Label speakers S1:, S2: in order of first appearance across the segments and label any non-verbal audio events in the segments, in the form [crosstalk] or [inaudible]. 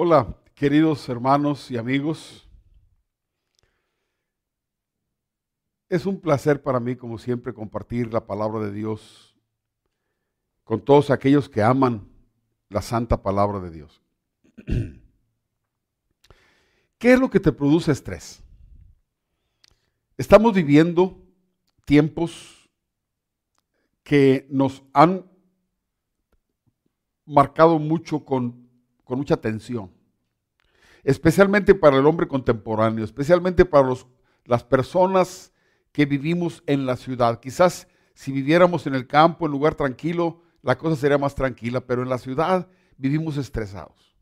S1: Hola, queridos hermanos y amigos. Es un placer para mí, como siempre, compartir la palabra de Dios con todos aquellos que aman la santa palabra de Dios. [clears throat] ¿Qué es lo que te produce estrés? Estamos viviendo tiempos que nos han marcado mucho con con mucha tensión, especialmente para el hombre contemporáneo, especialmente para los, las personas que vivimos en la ciudad. Quizás si viviéramos en el campo, en lugar tranquilo, la cosa sería más tranquila, pero en la ciudad vivimos estresados.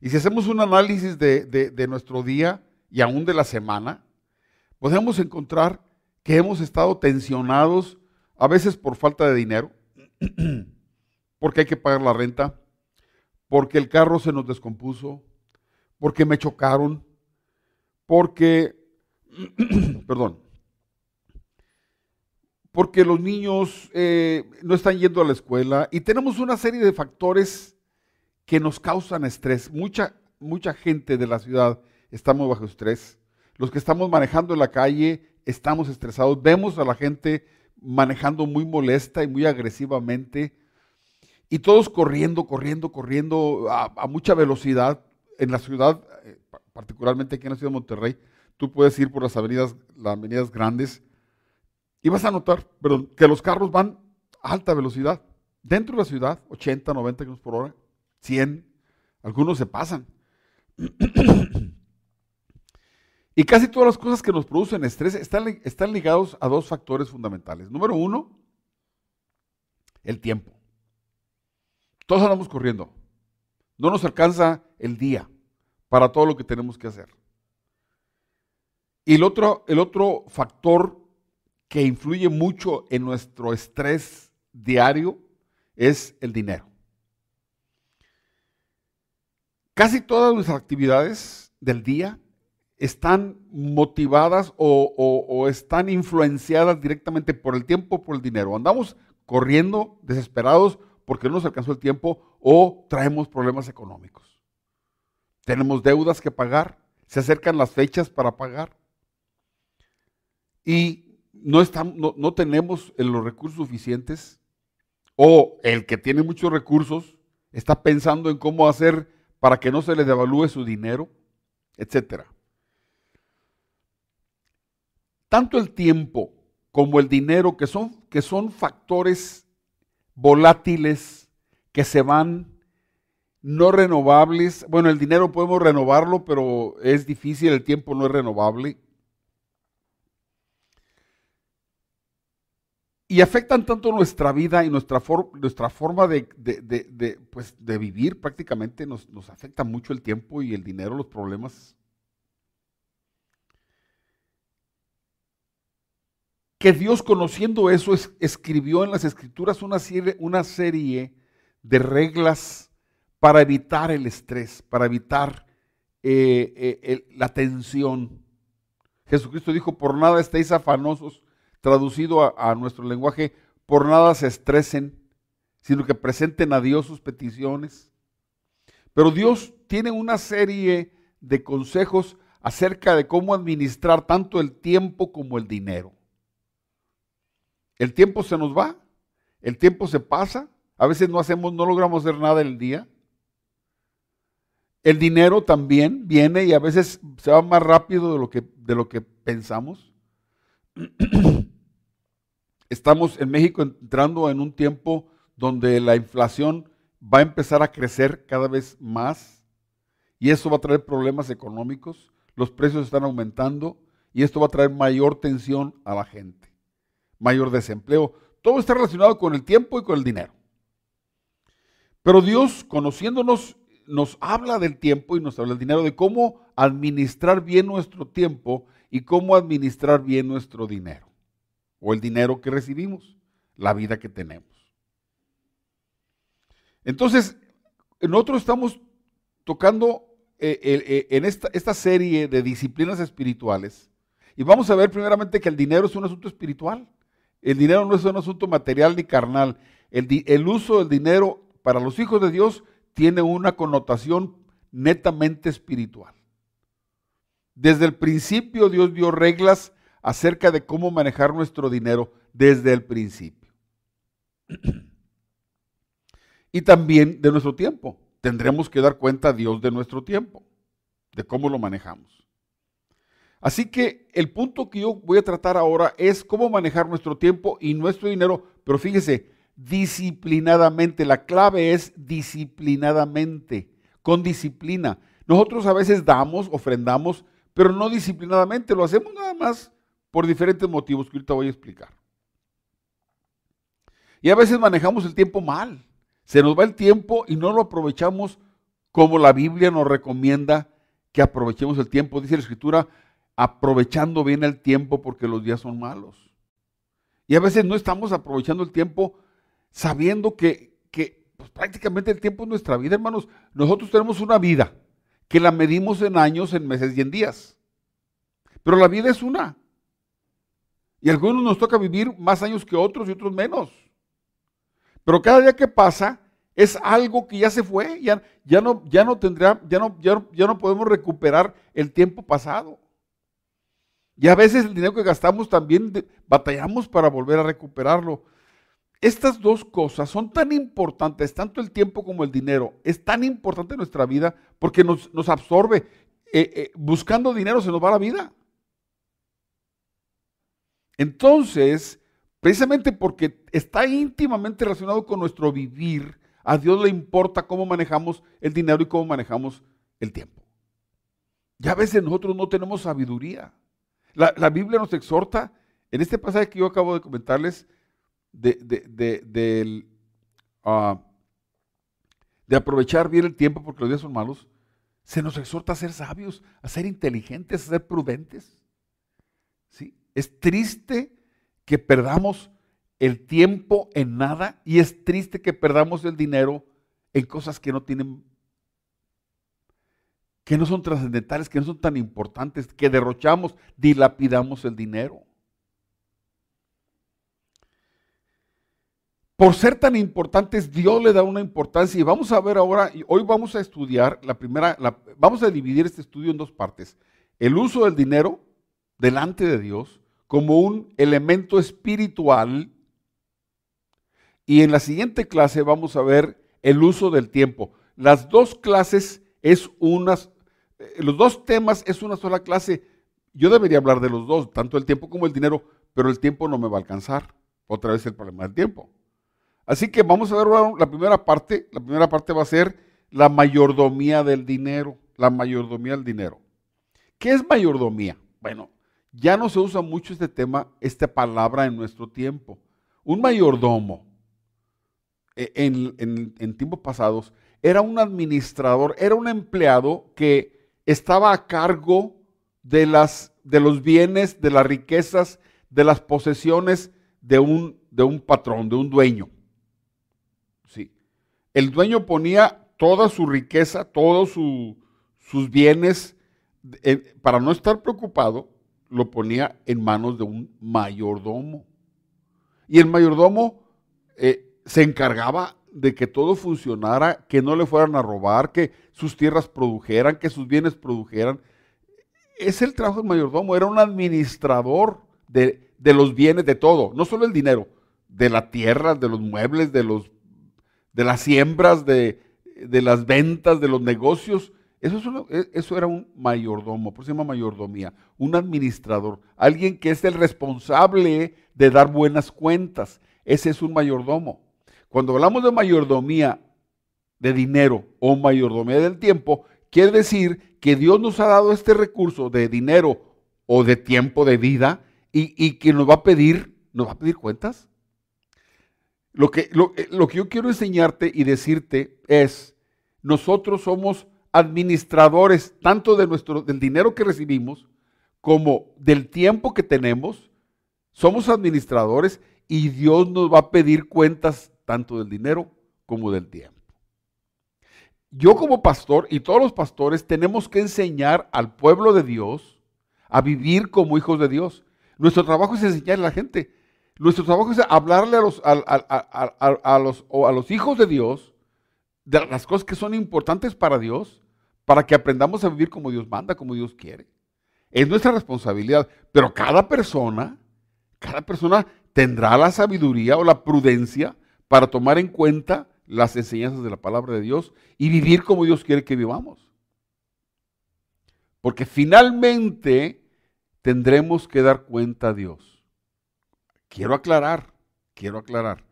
S1: Y si hacemos un análisis de, de nuestro día y aún de la semana, podemos encontrar que hemos estado tensionados, a veces por falta de dinero, [clears throat] porque hay que pagar la renta, porque el carro se nos descompuso, porque me chocaron, porque, [clears throat] perdón, porque los niños eh, no están yendo a la escuela y tenemos una serie de factores que nos causan estrés. Mucha, mucha gente de la ciudad estamos bajo estrés. Los que estamos manejando en la calle estamos estresados. Vemos a la gente manejando muy molesta y muy agresivamente. Y todos corriendo, corriendo, corriendo a, mucha velocidad. En la ciudad, eh, particularmente aquí en la ciudad de Monterrey, tú puedes ir por las avenidas, las avenidas grandes y vas a notar que los carros van a alta velocidad. Dentro de la ciudad, 80, 90 km por hora, 100, algunos se pasan. [clears throat] y casi todas las cosas que nos producen estrés están, están ligados a dos factores fundamentales. Número uno, el tiempo. Todos andamos corriendo. No nos alcanza el día para todo lo que tenemos que hacer. Y el otro, el otro factor que influye mucho en nuestro estrés diario es el dinero. Casi todas nuestras actividades del día están motivadas o, están influenciadas directamente por el tiempo, por el dinero. Andamos corriendo desesperados porque no nos alcanzó el tiempo o traemos problemas económicos. Tenemos deudas que pagar, se acercan las fechas para pagar y no, estamos, no, tenemos los recursos suficientes o el que tiene muchos recursos está pensando en cómo hacer para que no se le devalúe su dinero, etc. Tanto el tiempo como el dinero, que son, que son factores volátiles que se van, no renovables. Bueno, el dinero podemos renovarlo, pero es difícil, el tiempo no es renovable. Y afectan tanto nuestra vida y nuestra, nuestra forma de, pues, de, vivir prácticamente, nos, nos afecta mucho el tiempo y el dinero, los problemas que Dios conociendo eso escribió en las escrituras una serie, de reglas para evitar el estrés, para evitar eh, eh, la tensión. Jesucristo dijo, por nada estéis afanosos, traducido a nuestro lenguaje, por nada se estresen, sino que presenten a Dios sus peticiones. Pero Dios tiene una serie de consejos acerca de cómo administrar tanto el tiempo como el dinero. El tiempo se nos va, el tiempo se pasa, a veces no hacemos, no logramos hacer nada el día. El dinero también viene y a veces se va más rápido de lo que, de lo que pensamos. [clears throat] Estamos en México entrando en un tiempo donde la inflación va a empezar a crecer cada vez más y eso va a traer problemas económicos, los precios están aumentando y esto va a traer mayor tensión a la gente mayor desempleo. Todo está relacionado con el tiempo y con el dinero. Pero Dios, conociéndonos, nos habla del tiempo y nos habla del dinero, de cómo administrar bien nuestro tiempo y cómo administrar bien nuestro dinero. O el dinero que recibimos, la vida que tenemos. Entonces, nosotros estamos tocando eh, eh, en esta, esta serie de disciplinas espirituales y vamos a ver primeramente que el dinero es un asunto espiritual. El dinero no es un asunto material ni carnal. El, uso del dinero para los hijos de Dios tiene una connotación netamente espiritual. Desde el principio Dios dio reglas acerca de cómo manejar nuestro dinero desde el principio. [clears throat] y también de nuestro tiempo. Tendremos que dar cuenta a Dios de nuestro tiempo, de cómo lo manejamos. Así que el punto que yo voy a tratar ahora es cómo manejar nuestro tiempo y nuestro dinero, pero fíjese, disciplinadamente. La clave es disciplinadamente, con disciplina. Nosotros a veces damos, ofrendamos, pero no disciplinadamente, lo hacemos nada más por diferentes motivos que ahorita voy a explicar. Y a veces manejamos el tiempo mal. Se nos va el tiempo y no lo aprovechamos como la Biblia nos recomienda que aprovechemos el tiempo. Dice la Escritura, aprovechando bien el tiempo porque los días son malos. Y a veces no estamos aprovechando el tiempo sabiendo que, pues, prácticamente el tiempo es nuestra vida, hermanos. Nosotros tenemos una vida que la medimos en años, en meses y en días. Pero la vida es una. Y algunos nos toca vivir más años que otros y otros menos. Pero cada día que pasa es algo que ya se fue, ya, ya, no, ya no tendrá, ya no, ya, ya no podemos recuperar el tiempo pasado. Y a veces el dinero que gastamos también batallamos para volver a recuperarlo. Estas dos cosas son tan importantes, tanto el tiempo como el dinero, es tan importante nuestra vida porque nos, absorbe. Eh, eh, buscando dinero se nos va la vida. Entonces, precisamente porque está íntimamente relacionado con nuestro vivir, a Dios le importa cómo manejamos el dinero y cómo manejamos el tiempo. Ya a veces nosotros no tenemos sabiduría. La, Biblia nos exhorta, en este pasaje que yo acabo de comentarles, de, de, ah, de aprovechar bien el tiempo porque los días son malos, se nos exhorta a ser sabios, a ser inteligentes, a ser prudentes. ¿Sí? Es triste que perdamos el tiempo en nada y es triste que perdamos el dinero en cosas que no tienen, que no son trascendentales, que no son tan importantes, que derrochamos, dilapidamos el dinero. Por ser tan importantes, Dios le da una importancia y vamos a ver ahora, hoy vamos a estudiar la primera, vamos a dividir este estudio en dos partes. El uso del dinero delante de Dios como un elemento espiritual. Y en la siguiente clase vamos a ver el uso del tiempo. Las dos clases es unas, los dos temas es una sola clase. Yo debería hablar de los dos, tanto el tiempo como el dinero, pero el tiempo no me va a alcanzar. Otra vez el problema del tiempo. Así que vamos a ver la primera parte. La primera parte va a ser la mayordomía del dinero. La mayordomía del dinero. ¿Qué es mayordomía? Bueno, ya no se usa mucho este tema, esta palabra en nuestro tiempo. Un mayordomo e, en, tiempos pasados era un administrador, era un empleado que estaba a cargo de, las, de los bienes, de las riquezas, de las posesiones de un, de un patrón, de un dueño. Sí. El dueño ponía toda su riqueza, todos sus bienes, eh, para no estar preocupado, lo ponía en manos de un mayordomo. Y el mayordomo eh, se encargaba de que todo funcionara, que no le fueran a robar, que sus tierras produjeran, que sus bienes produjeran. Es el trabajo del mayordomo, era un administrador de, los bienes, de todo, no solo el dinero, de la tierra, de los muebles, de, los, de las siembras, de, de las ventas, de los negocios. Eso, e, eso, era un mayordomo, por eso se llama mayordomía, un administrador, alguien que es el responsable de dar buenas cuentas. Ese es un mayordomo. Cuando hablamos de mayordomía de dinero o mayordomía del tiempo, quiere decir que Dios nos ha dado este recurso de dinero o de tiempo de vida y, y que nos va a pedir, nos va a pedir cuentas. Lo que, lo, eh, lo que yo quiero enseñarte y decirte es, nosotros somos administradores tanto de nuestro, del dinero que recibimos como del tiempo que tenemos. Somos administradores y Dios nos va a pedir cuentas tanto del dinero como del tiempo. Yo como pastor y todos los pastores tenemos que enseñar al pueblo de Dios a vivir como hijos de Dios. Nuestro trabajo es enseñarle a la gente. Nuestro trabajo es hablarle a los, a, los, a los hijos de Dios de las cosas que son importantes para Dios, para que aprendamos a vivir como Dios manda, como Dios quiere. Es nuestra responsabilidad, pero cada persona, cada persona tendrá la sabiduría o la prudencia para tomar en cuenta las enseñanzas de la palabra de Dios y vivir como Dios quiere que vivamos. Porque finalmente tendremos que dar cuenta a Dios. Quiero aclarar, quiero aclarar.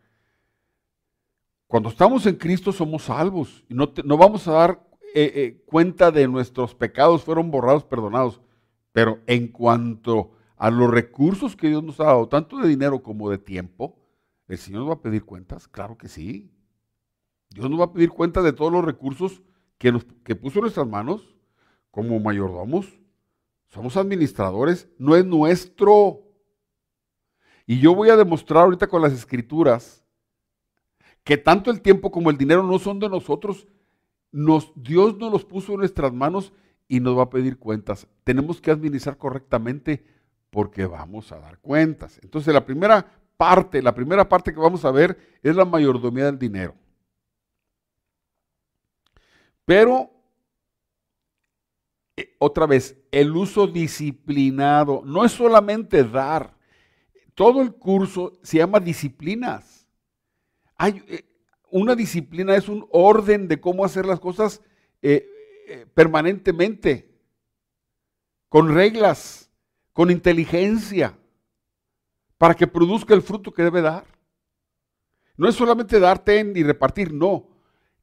S1: Cuando estamos en Cristo somos salvos y no, no vamos a dar eh, eh, cuenta de nuestros pecados, fueron borrados, perdonados. Pero en cuanto a los recursos que Dios nos ha dado, tanto de dinero como de tiempo, ¿el Señor nos va a pedir cuentas? Claro que sí. Dios nos va a pedir cuentas de todos los recursos que, nos, que puso en nuestras manos como mayordomos. Somos administradores, no es nuestro. Y yo voy a demostrar ahorita con las escrituras que tanto el tiempo como el dinero no son de nosotros. Nos, Dios nos los puso en nuestras manos y nos va a pedir cuentas. Tenemos que administrar correctamente porque vamos a dar cuentas. Entonces la primera parte, la primera parte que vamos a ver es la mayordomía del dinero. Pero, eh, otra vez, el uso disciplinado no es solamente dar. Todo el curso se llama disciplinas. Hay, eh, una disciplina es un orden de cómo hacer las cosas eh, permanentemente, con reglas, con inteligencia, para que produzca el fruto que debe dar. No es solamente darte y repartir, no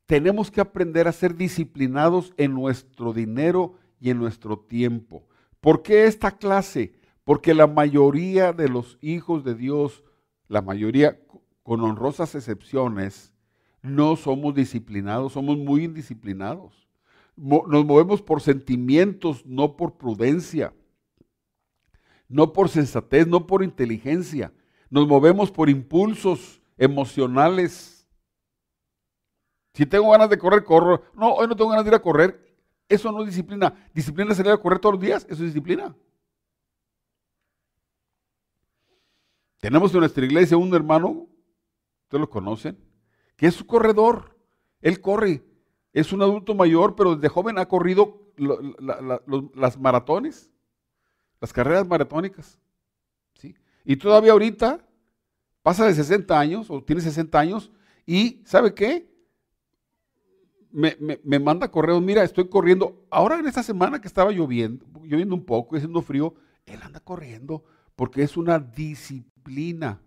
S1: tenemos que aprender a ser disciplinados en nuestro dinero y en nuestro tiempo. ¿Por qué esta clase? Porque la mayoría de los hijos de Dios, la mayoría con honrosas excepciones, no somos disciplinados, somos muy indisciplinados. Nos movemos por sentimientos, no por prudencia, no por sensatez, no por inteligencia. Nos movemos por impulsos emocionales si tengo ganas de correr, corro. No, hoy no tengo ganas de ir a correr. Eso no es disciplina. Disciplina es salir a correr todos los días. Eso es disciplina. Tenemos en nuestra iglesia un hermano, ustedes lo conocen, que es su corredor. Él corre. Es un adulto mayor, pero desde joven ha corrido las maratones, las carreras maratónicas. ¿sí? Y todavía ahorita pasa de 60 años o tiene 60 años y ¿sabe qué? me, manda correos, mira, estoy corriendo. Ahora en esta semana que estaba lloviendo, lloviendo un poco, haciendo frío, él anda corriendo porque es una disciplina.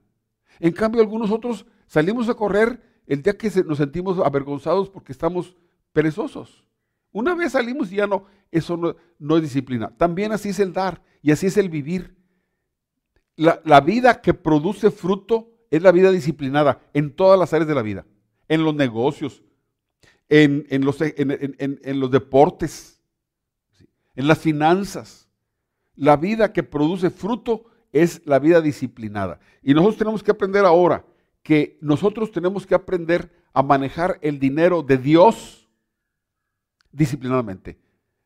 S1: En cambio, algunos otros salimos a correr el día que nos sentimos avergonzados porque estamos perezosos. Una vez salimos y ya no, eso no, no es disciplina. También así es el dar y así es el vivir. La, vida que produce fruto es la vida disciplinada en todas las áreas de la vida. En los negocios, en, los, en, los deportes, en las finanzas. La vida que produce fruto es la vida disciplinada. Y nosotros tenemos que aprender ahora que nosotros tenemos que aprender a manejar el dinero de Dios disciplinadamente,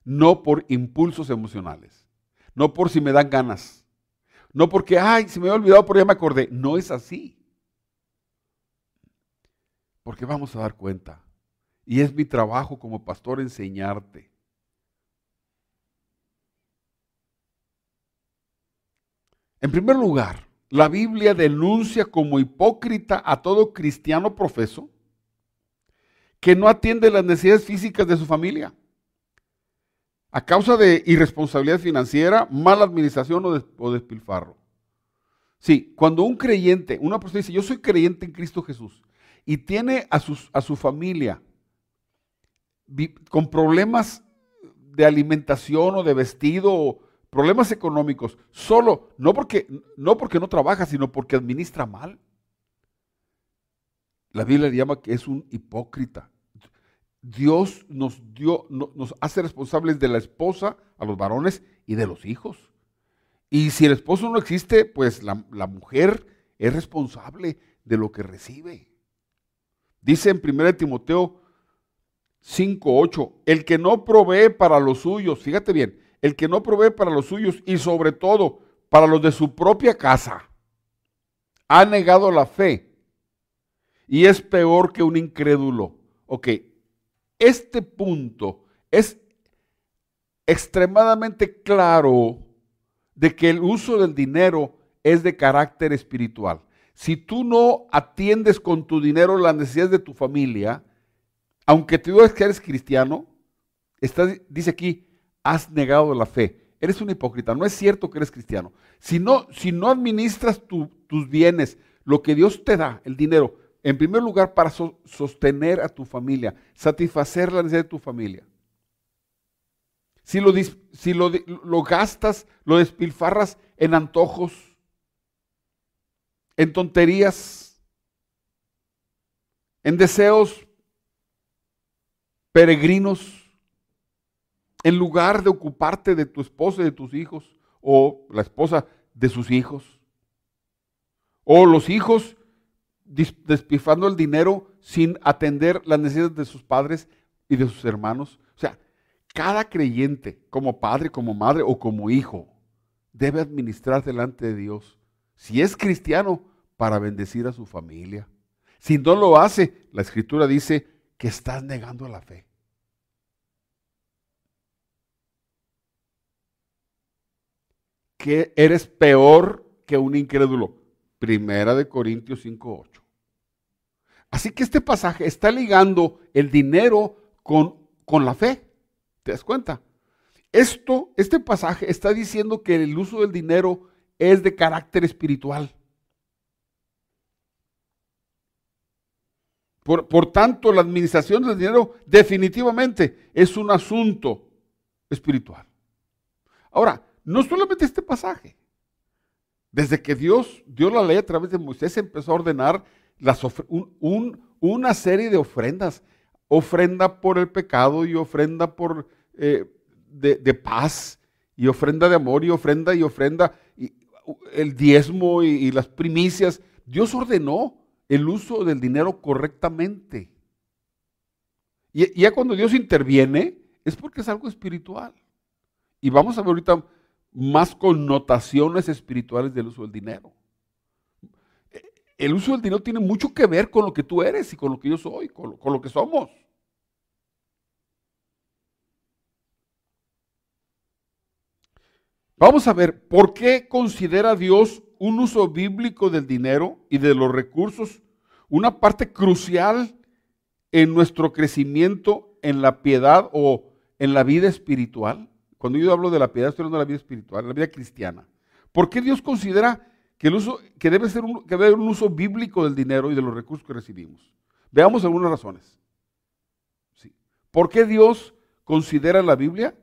S1: no por impulsos emocionales, no por si me dan ganas, no porque, ay, se me había olvidado, pero ya me acordé. No es así. Porque vamos a dar cuenta y es mi trabajo como pastor enseñarte. En primer lugar, la Biblia denuncia como hipócrita a todo cristiano profeso que no atiende las necesidades físicas de su familia a causa de irresponsabilidad financiera, mala administración o, despilfarro. Sí, cuando un creyente, una persona dice, yo soy creyente en Cristo Jesús, y tiene a, a su familia con problemas de alimentación o de vestido o problemas económicos, solo, no porque, no porque no trabaja, sino porque administra mal. La Biblia le llama que es un hipócrita. Dios nos dio, nos hace responsables de la esposa, a los varones y de los hijos. Y si el esposo no existe, pues la, mujer es responsable de lo que recibe. Dice en 1 Timoteo 5.8, el que no provee para los suyos, fíjate bien, el que no provee para los suyos y sobre todo para los de su propia casa, ha negado la fe y es peor que un incrédulo. Ok, este punto es extremadamente claro de que el uso del dinero es de carácter espiritual. Si tú no atiendes con tu dinero las necesidades de tu familia, aunque tú digas que eres cristiano, dice aquí, has negado la fe. Eres un hipócrita. No es cierto que eres cristiano. Si no, si no administras tus bienes, lo que Dios te da, el dinero, en primer lugar para sostener a tu familia, satisfacer la necesidad de tu familia. Si lo, si lo, lo gastas, lo despilfarras en antojos, en tonterías, en deseos peregrinos, en lugar de ocuparte de tu esposa y de tus hijos, o la esposa de sus hijos, o los hijos despifando el dinero sin atender las necesidades de sus padres y de sus hermanos. O sea, cada creyente, como padre, como madre o como hijo, debe administrar delante de Dios, si es cristiano, para bendecir a su familia. Si no lo hace, la escritura dice que estás negando la fe. Que eres peor que un incrédulo. Primera de Corintios 5.8. Así que este pasaje está ligando el dinero con, con la fe. ¿Te das cuenta? Esto, este pasaje está diciendo que el uso del dinero es de carácter espiritual. Por, por, tanto, la administración del dinero definitivamente es un asunto espiritual. Ahora, no solamente este pasaje. Desde que Dios dio la ley a través de Moisés, empezó a ordenar una serie de ofrendas. Ofrenda por el pecado y ofrenda por, eh, de, paz y ofrenda de amor y ofrenda y ofrenda, y el diezmo y, las primicias. Dios ordenó el uso del dinero correctamente. Y, ya cuando Dios interviene es porque es algo espiritual. Y vamos a ver ahorita más connotaciones espirituales del uso del dinero el uso del dinero tiene mucho que ver con lo que tú eres y con lo que yo soy, con lo, que somos. Vamos a ver, ¿por qué considera Dios un uso bíblico del dinero y de los recursos una parte crucial en nuestro crecimiento en la piedad o en la vida espiritual? Cuando yo hablo de la piedad, estoy hablando de la vida espiritual, la vida cristiana. ¿Por qué Dios considera que, debe ser un, que debe haber un uso bíblico del dinero y de los recursos que recibimos. Veamos algunas razones. Sí. ¿Por qué Dios considera en la Biblia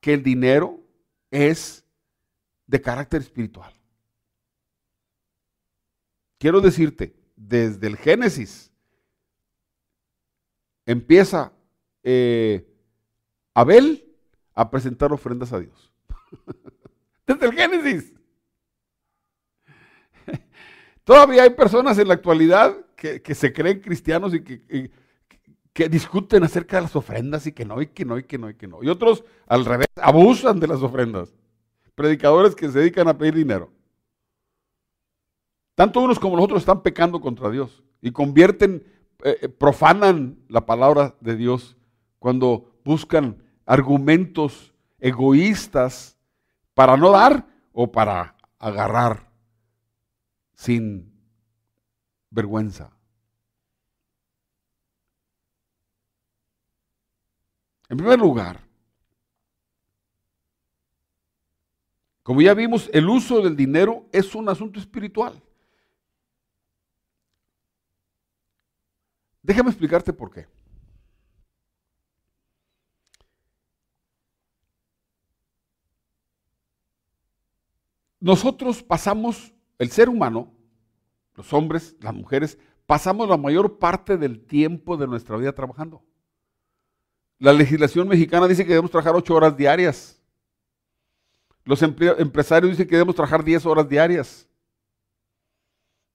S1: que el dinero es de carácter espiritual? Quiero decirte, desde el Génesis empieza eh, Abel a presentar ofrendas a Dios. [laughs] desde el Génesis. Todavía hay personas en la actualidad que, se creen cristianos y que, que, discuten acerca de las ofrendas y que no, y que no, y que no, y que no. Y otros, al revés, abusan de las ofrendas. Predicadores que se dedican a pedir dinero. Tanto unos como los otros están pecando contra Dios y convierten, eh, eh, profanan la palabra de Dios cuando buscan argumentos egoístas para no dar o para agarrar sin vergüenza. En primer lugar, como ya vimos, el uso del dinero es un asunto espiritual. Déjame explicarte por qué. Nosotros pasamos el ser humano, los hombres, las mujeres, pasamos la mayor parte del tiempo de nuestra vida trabajando. La legislación mexicana dice que debemos trabajar ocho horas diarias. Los empresarios dicen que debemos trabajar diez horas diarias.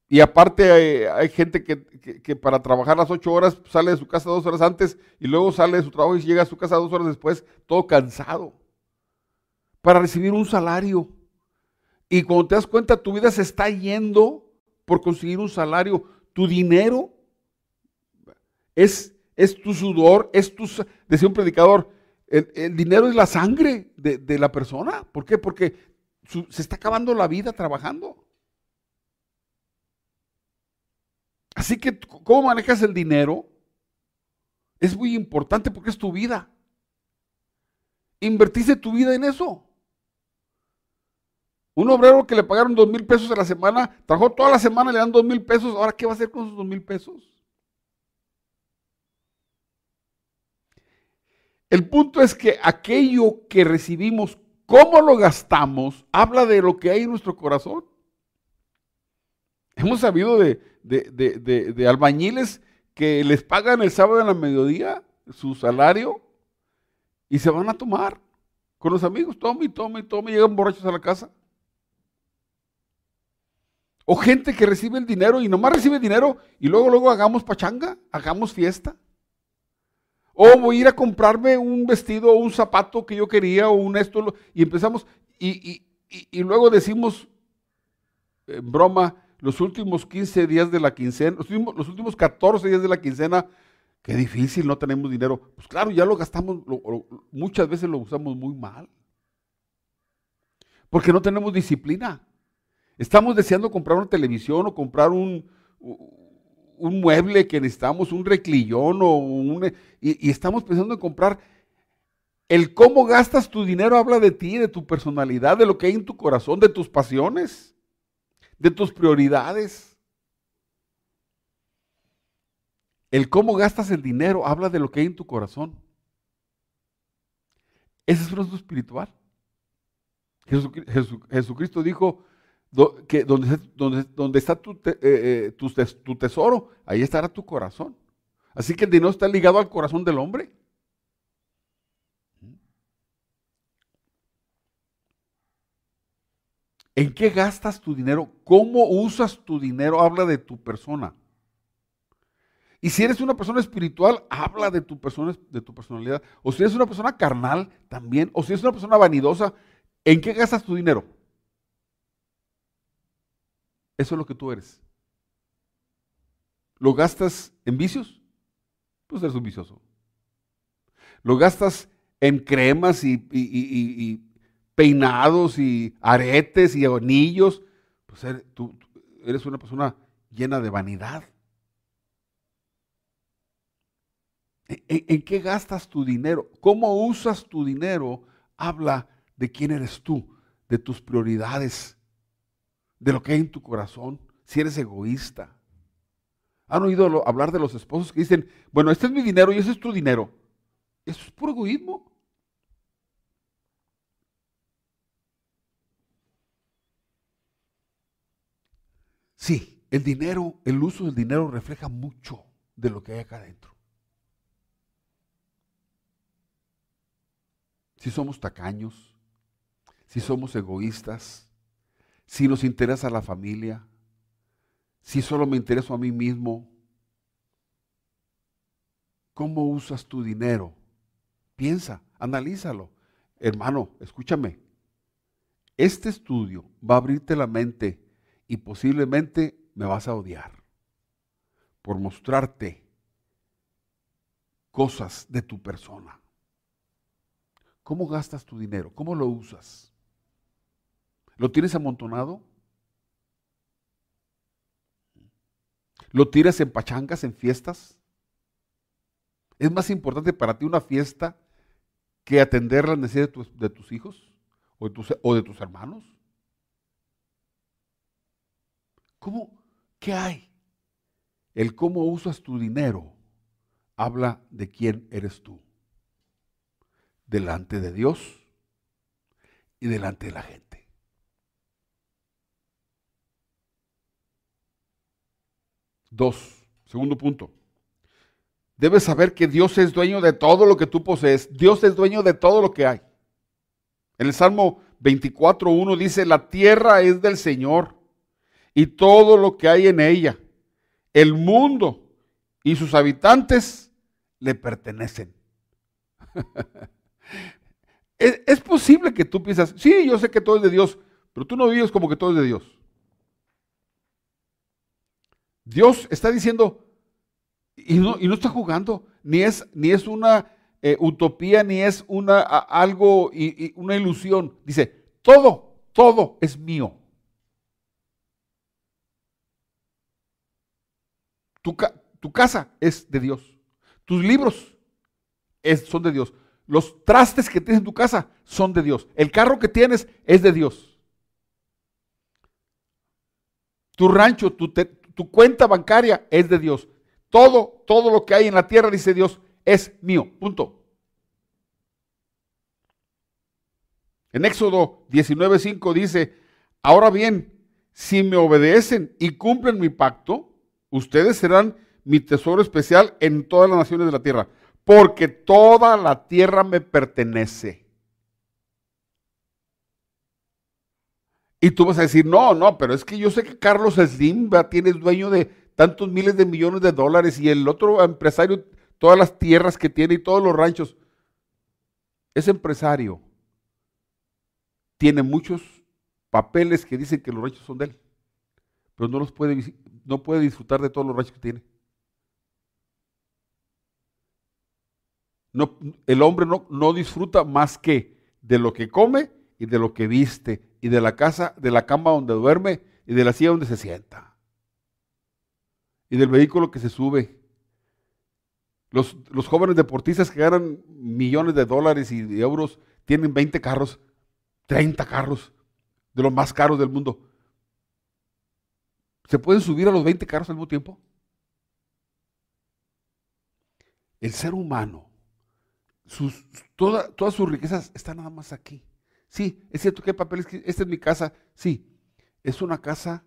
S1: Y aparte hay, gente que, para trabajar las ocho horas sale de su casa dos horas antes y luego sale de su trabajo y llega a su casa dos horas después, todo cansado, para recibir un salario. Y cuando te das cuenta, tu vida se está yendo por conseguir un salario. Tu dinero es, es tu sudor, es tu, decía un predicador, El, dinero es la sangre de, la persona. ¿Por qué? Porque se está acabando la vida trabajando. Así que, ¿cómo manejas el dinero? Es muy importante porque es tu vida. Invertiste tu vida en eso. Un obrero que le pagaron dos mil pesos a la semana, trabajó toda la semana, le dan dos mil pesos. Ahora, ¿qué va a hacer con esos dos mil pesos? El punto es que aquello que recibimos, cómo lo gastamos, habla de lo que hay en nuestro corazón. Hemos sabido de, de albañiles que les pagan el sábado en la mediodía su salario y se van a tomar con los amigos, tome y tome y tome, llegan borrachos a la casa. O gente que recibe el dinero y nomás recibe dinero y luego, luego hagamos pachanga, hagamos fiesta. O voy a ir a comprarme un vestido o un zapato que yo quería o un esto y empezamos y, luego decimos en broma los últimos 15 días de la quincena, los últimos, los últimos 14 días de la quincena, qué difícil, no tenemos dinero. Pues claro, ya lo gastamos, muchas veces lo usamos muy mal. Porque no tenemos disciplina. Estamos deseando comprar una televisión o comprar un, un mueble que necesitamos, un reclillón o un... Y, y, estamos pensando en comprar... El cómo gastas tu dinero habla de ti, de tu personalidad, de lo que hay en tu corazón, de tus pasiones, de tus prioridades. El cómo gastas el dinero habla de lo que hay en tu corazón. Ese es un asunto espiritual. Jesucristo dijo, donde, está tu, eh, eh, tu, tesoro, ahí estará tu corazón. Así que el dinero está ligado al corazón del hombre. ¿En qué gastas tu dinero? ¿Cómo usas tu dinero? Habla de tu persona. Y si eres una persona espiritual, habla de tu, persona, de tu personalidad. O si eres una persona carnal, también. O si eres una persona vanidosa, ¿en qué gastas tu dinero? Eso es lo que tú eres. ¿Lo gastas en vicios? Pues eres un vicioso. ¿Lo gastas en cremas y, peinados y aretes y anillos? Pues eres, tú, eres una persona llena de vanidad. ¿En, qué gastas tu dinero? ¿Cómo usas tu dinero? Habla de quién eres tú, de tus prioridades, de lo que hay en tu corazón, si eres egoísta. ¿Han oído hablar de los esposos que dicen, bueno, este es mi dinero y ese es tu dinero? Eso es puro egoísmo. Sí, el dinero, el uso del dinero refleja mucho de lo que hay acá adentro. Si somos tacaños, si somos egoístas, si nos interesa la familia, si solo me intereso a mí mismo, ¿cómo usas tu dinero? Piensa, analízalo. Hermano, escúchame. Este estudio va a abrirte la mente y posiblemente me vas a odiar por mostrarte cosas de tu persona. ¿Cómo gastas tu dinero? ¿Cómo lo usas? ¿Lo tienes amontonado? ¿Lo tiras en pachangas, en fiestas? ¿Es más importante para ti una fiesta que atender las necesidades de tus, hijos o de tus, o de tus hermanos? ¿Cómo? ¿Qué hay? El cómo usas tu dinero habla de quién eres tú. Delante de Dios y delante de la gente. Dos, segundo punto. Debes saber que Dios es dueño de todo lo que tú posees. Dios es dueño de todo lo que hay. En el Salmo 24.1 dice, la tierra es del Señor y todo lo que hay en ella. El mundo y sus habitantes le pertenecen. [laughs] es, posible que tú piensas, sí, yo sé que todo es de Dios, pero tú no vives como que todo es de Dios. Dios está diciendo, y no, y no está jugando, ni es, ni es una, eh, utopía ni es una, algo, y, una ilusión. Dice, todo, todo es mío. Tu, tu casa es de Dios. Tus libros son de Dios. Los trastes que tienes en tu casa son de Dios. El carro que tienes es de Dios. Tu rancho, tu, tu cuenta bancaria es de Dios. Todo, todo lo que hay en la tierra, dice Dios, es mío. Punto. En Éxodo 19:5 dice, ahora bien, si me obedecen y cumplen mi pacto, ustedes serán mi tesoro especial en todas las naciones de la tierra, porque toda la tierra me pertenece. Y tú vas a decir, no, no, pero es que yo sé que Carlos Slim tiene dueño de tantos miles de millones de dólares y el otro empresario, todas las tierras que tiene y todos los ranchos. Ese empresario tiene muchos papeles que dicen que los ranchos son de él, pero no los puede, no puede disfrutar de todos los ranchos que tiene. El hombre no, no disfruta más que de lo que come y de lo que viste y de la casa, de la cama donde duerme y de la silla donde se sienta y del vehículo que se sube. Los, los, jóvenes deportistas que ganan millones de dólares y de euros tienen 20 carros, 30 carros, de los más caros del mundo. ¿Se pueden subir a los 20 carros al mismo tiempo? El ser humano, sus, todas sus riquezas están nada más aquí. Sí, es cierto que hay papeles, esta es mi casa. Sí, es una casa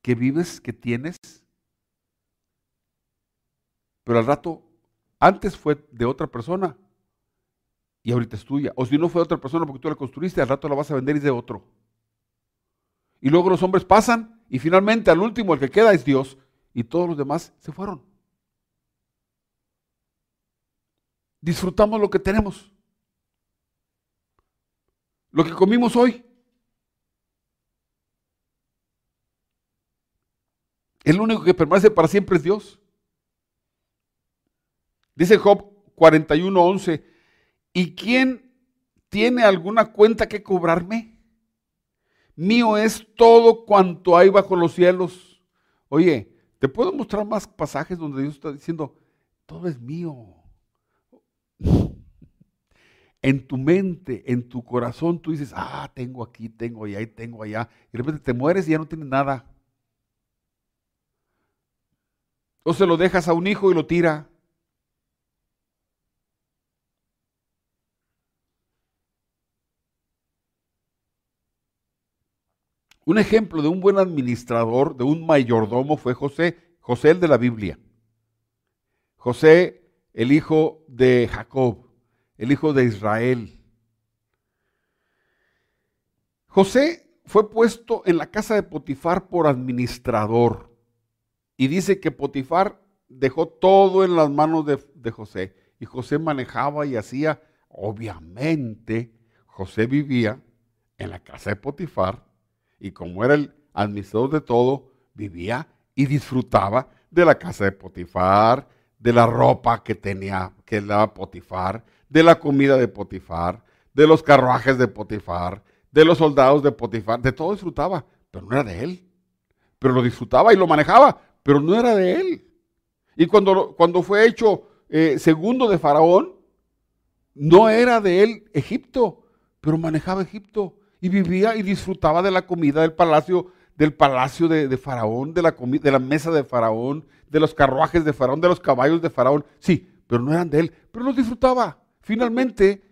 S1: que vives, que tienes, pero al rato, antes fue de otra persona y ahorita es tuya. O si no fue de otra persona porque tú la construiste, al rato la vas a vender y es de otro. Y luego los hombres pasan y finalmente al último el que queda es Dios y todos los demás se fueron. Disfrutamos lo que tenemos. Lo que comimos hoy. El único que permanece para siempre es Dios. Dice Job 41:11, ¿y quién tiene alguna cuenta que cobrarme? Mío es todo cuanto hay bajo los cielos. Oye, te puedo mostrar más pasajes donde Dios está diciendo, todo es mío. En tu mente, en tu corazón, tú dices, ah, tengo aquí, tengo allá, tengo allá. Y de repente te mueres y ya no tienes nada. O se lo dejas a un hijo y lo tira. Un ejemplo de un buen administrador, de un mayordomo, fue José, José el de la Biblia. José, el hijo de Jacob, el hijo de Israel. José fue puesto en la casa de Potifar por administrador. Y dice que Potifar dejó todo en las manos de, de José. Y José manejaba y hacía, obviamente, José vivía en la casa de Potifar y como era el administrador de todo, vivía y disfrutaba de la casa de Potifar, de la ropa que tenía, que daba Potifar, de la comida de Potifar, de los carruajes de Potifar, de los soldados de Potifar, de todo disfrutaba, pero no era de él. Pero lo disfrutaba y lo manejaba, pero no era de él. Y cuando, cuando fue hecho eh, segundo de Faraón, no era de él Egipto, pero manejaba Egipto y vivía y disfrutaba de la comida del palacio, del palacio de, Faraón, de la, de la mesa de Faraón, de los carruajes de Faraón, de los caballos de Faraón. Sí, pero no eran de él, pero los disfrutaba. Finalmente,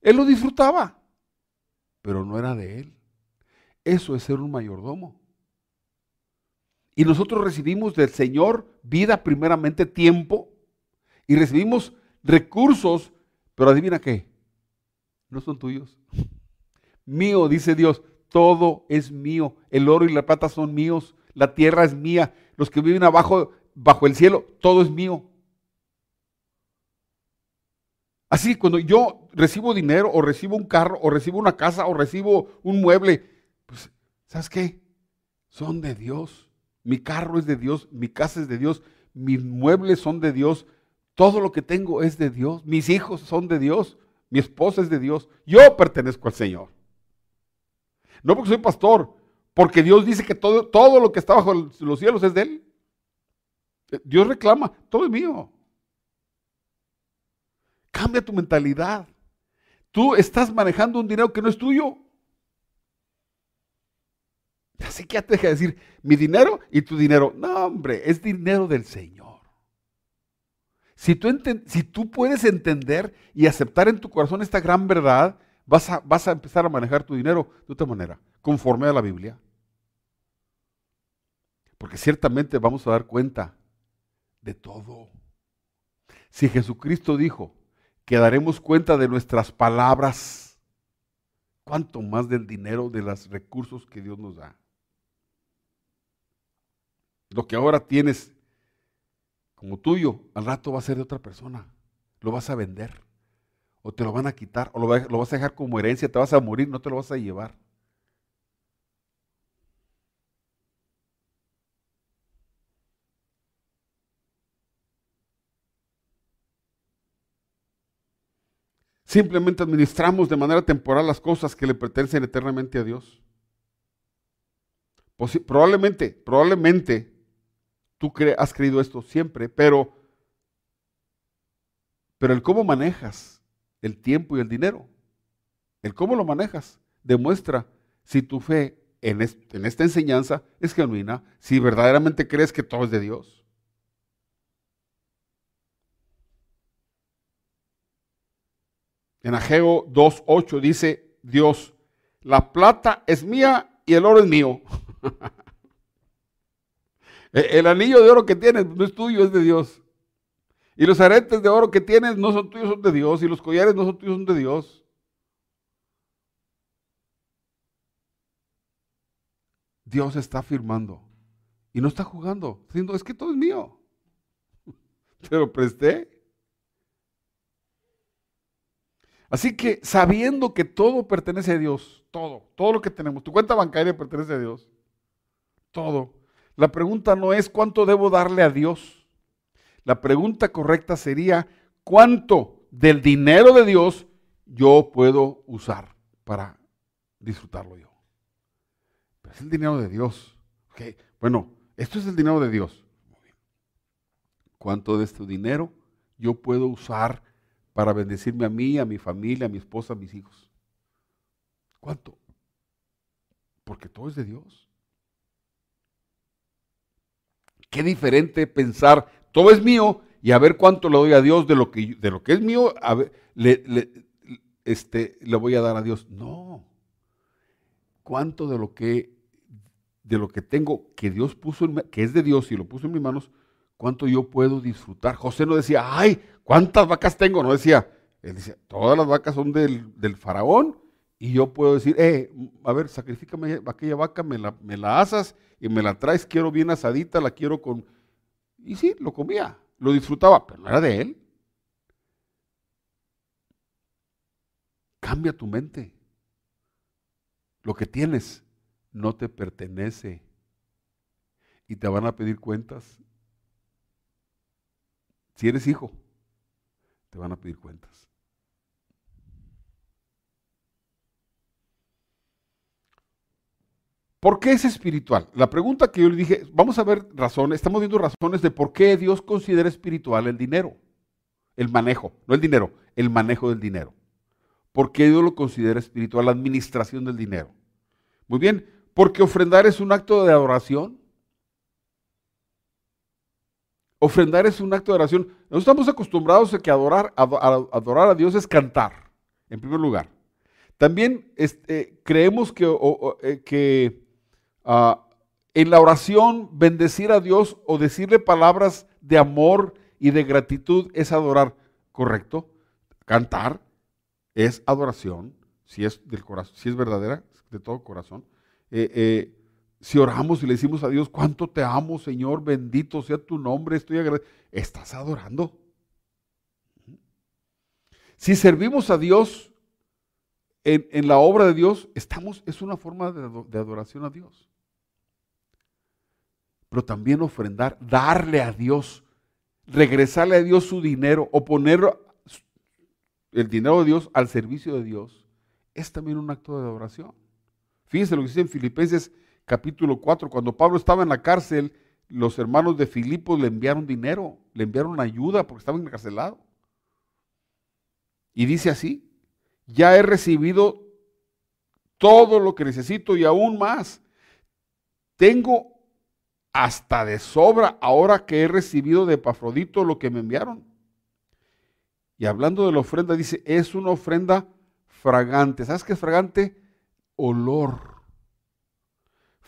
S1: él lo disfrutaba, pero no era de él. Eso es ser un mayordomo. Y nosotros recibimos del Señor vida, primeramente tiempo, y recibimos recursos, pero adivina qué, no son tuyos mío, dice Dios, todo es mío. El oro y la plata son míos, la tierra es mía, los que viven abajo, bajo el cielo, todo es mío. Así, cuando yo recibo dinero, o recibo un carro, o recibo una casa, o recibo un mueble, pues, ¿sabes qué? Son de Dios. Mi carro es de Dios, mi casa es de Dios, mis muebles son de Dios, Todo lo que tengo es de Dios. Mis hijos son de Dios. Mi esposa es de Dios. Yo pertenezco al Señor. No porque soy pastor, porque Dios dice que todo, todo lo que está bajo los cielos es de Él. Dios reclama, todo es mío. Cambia tu mentalidad. Tú estás manejando un dinero que no es tuyo. Así que ya te deja de decir, mi dinero y tu dinero. No, hombre, es dinero del Señor. Si tú, si tú puedes entender y aceptar en tu corazón esta gran verdad, vas a, vas a empezar a manejar tu dinero de otra manera, conforme a la Biblia. Porque ciertamente vamos a dar cuenta de todo. Si Jesucristo dijo que daremos cuenta de nuestras palabras, ¿cuánto más del dinero, de los recursos que Dios nos da? Lo que ahora tienes como tuyo, al rato va a ser de otra persona. Lo vas a vender. O te lo van a quitar. O lo, vas a dejar como herencia. Te vas a morir, no te lo vas a llevar. Simplemente administramos de manera temporal las cosas que le pertenecen eternamente a Dios. probablemente, probablemente tú has creído esto siempre, pero, pero el cómo manejas el tiempo y el dinero, el cómo lo manejas, demuestra si tu fe en, en esta enseñanza es genuina, si verdaderamente crees que todo es de Dios. En Ageo 2.8 dice Dios, la plata es mía y el oro es mío. [laughs] el anillo de oro que tienes no es tuyo, es de Dios. Y los aretes de oro que tienes no son tuyos, son de Dios. Y los collares no son tuyos, son de Dios. Dios está afirmando. Y no está jugando. diciendo, es que todo es mío. [laughs] Te lo presté. Así que sabiendo que todo pertenece a Dios, todo, todo lo que tenemos, tu cuenta bancaria pertenece a Dios, todo. La pregunta no es cuánto debo darle a Dios. La pregunta correcta sería cuánto del dinero de Dios yo puedo usar para disfrutarlo yo. Pero es el dinero de Dios. Bueno, esto es el dinero de Dios. ¿Cuánto de este dinero yo puedo usar para bendecirme a mí, a mi familia, a mi esposa, a mis hijos. ¿Cuánto? Porque todo es de Dios. Qué diferente pensar, todo es mío y a ver cuánto le doy a Dios de lo que, de lo que es mío, le, este, le voy a dar a Dios. No. ¿Cuánto de lo que, de lo que tengo que Dios puso, en, que es de Dios y lo puso en mis manos, cuánto yo puedo disfrutar? José no decía, ay, ¿Cuántas vacas tengo? No decía, él dice, todas las vacas son del, faraón y yo puedo decir, eh, a ver, sacrifícame aquella vaca, me la, me la asas y me la traes, quiero bien asadita, la quiero con... Y sí, lo comía, lo disfrutaba, pero no era de él. Cambia tu mente. Lo que tienes no te pertenece y te van a pedir cuentas. Si eres hijo, te van a pedir cuentas. ¿Por qué es espiritual? La pregunta que yo le dije, vamos a ver razones, estamos viendo razones de por qué Dios considera espiritual el dinero, el manejo, no el dinero, el manejo del dinero. ¿Por qué Dios lo considera espiritual, la administración del dinero? Muy bien, porque ofrendar es un acto de adoración. Ofrendar es un acto de oración. Nosotros estamos acostumbrados a que adorar, adorar a Dios es cantar, en primer lugar. También este, creemos que, eh, que ah, en la oración bendecir a Dios o decirle palabras de amor y de gratitud es adorar, ¿correcto? Cantar es adoración, si es del corazón, si es verdadera, de todo corazón. Eh, eh, si oramos y le decimos a Dios, cuánto te amo, Señor, bendito sea tu nombre, estoy agradecido, estás adorando. Si servimos a Dios en, la obra de Dios, estamos, es una forma de, de adoración a Dios. Pero también ofrendar, darle a Dios regresarle a Dios su dinero o poner el dinero de Dios al servicio de Dios, es también un acto de adoración. Fíjense lo que dice en Filipenses capítulo 4, cuando Pablo estaba en la cárcel, los hermanos de Filipos le enviaron dinero, le enviaron ayuda porque estaba encarcelado. Y dice así, ya he recibido todo lo que necesito y aún más. Tengo hasta de sobra ahora que he recibido de Epafrodito lo que me enviaron. Y hablando de la ofrenda, dice, es una ofrenda fragante. ¿Sabes qué es fragante? Olor.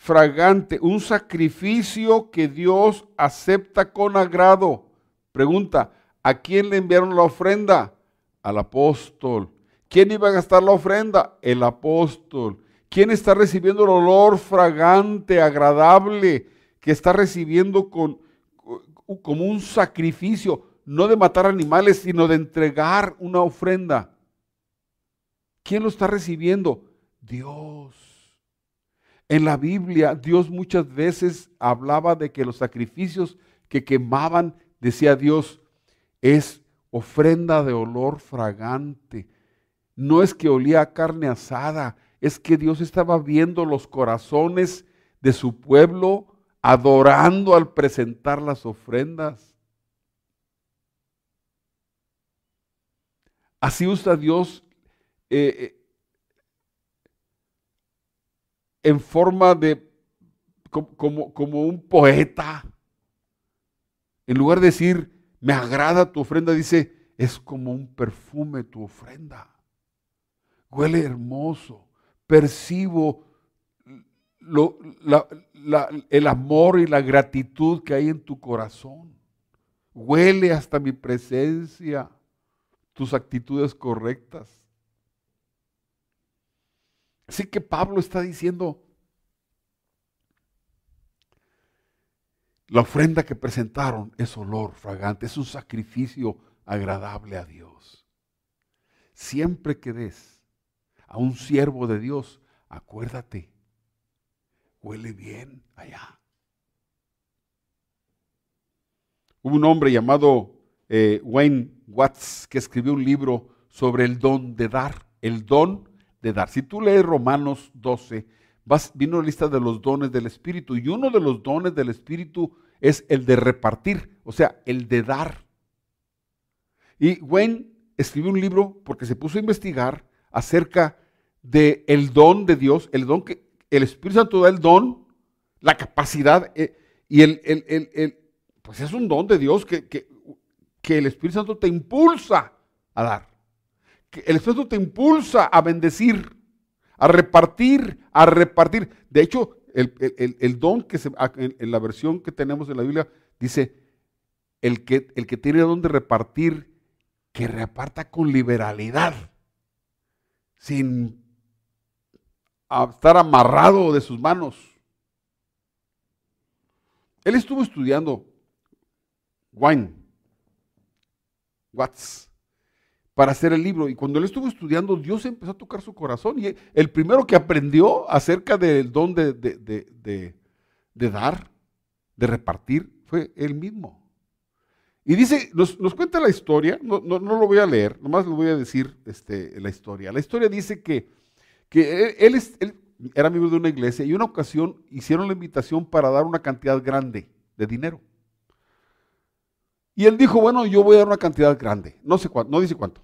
S1: Fragante, un sacrificio que Dios acepta con agrado. Pregunta, ¿a quién le enviaron la ofrenda? Al apóstol. ¿Quién iba a gastar la ofrenda? El apóstol. ¿Quién está recibiendo el olor fragante, agradable, que está recibiendo con, como un sacrificio, no de matar animales, sino de entregar una ofrenda? ¿Quién lo está recibiendo? Dios. En la Biblia, Dios muchas veces hablaba de que los sacrificios que quemaban, decía Dios, es ofrenda de olor fragante. No es que olía a carne asada, es que Dios estaba viendo los corazones de su pueblo adorando al presentar las ofrendas. Así usa Dios eh, eh, en forma de como, como un poeta. En lugar de decir, me agrada tu ofrenda, dice, es como un perfume tu ofrenda. Huele hermoso. Percibo el amor y la gratitud que hay en tu corazón. Huele hasta mi presencia, tus actitudes correctas. Así que Pablo está diciendo, la ofrenda que presentaron es olor fragante, es un sacrificio agradable a Dios. Siempre que des a un siervo de Dios, acuérdate, huele bien allá. Hubo un hombre llamado eh, Wayne Watts que escribió un libro sobre el don de dar, el don de dar. Si tú lees Romanos 12, vas, vino la lista de los dones del Espíritu y uno de los dones del Espíritu es el de repartir, o sea, el de dar. Y Wayne escribió un libro porque se puso a investigar acerca del el don de Dios, el don que el Espíritu Santo da el don, la capacidad, eh, y el, el, pues es un don de Dios que, que el Espíritu Santo te impulsa a dar el Espíritu te impulsa a bendecir, a repartir, a repartir. De hecho, el, don que se, en, la versión que tenemos en la Biblia dice, el que, el que tiene don de repartir, que reparta con liberalidad, sin estar amarrado de sus manos. Él estuvo estudiando wine, Watts, para hacer el libro. Y cuando él estuvo estudiando, Dios empezó a tocar su corazón. Y el primero que aprendió acerca del don de, de, dar, de repartir, fue él mismo. Y dice, nos, cuenta la historia, no, no, lo voy a leer, nomás le voy a decir este, la historia. La historia dice que, que él, él era miembro de una iglesia y una ocasión hicieron la invitación para dar una cantidad grande de dinero. Y él dijo, bueno, yo voy a dar una cantidad grande, no sé cuánto, no dice cuánto,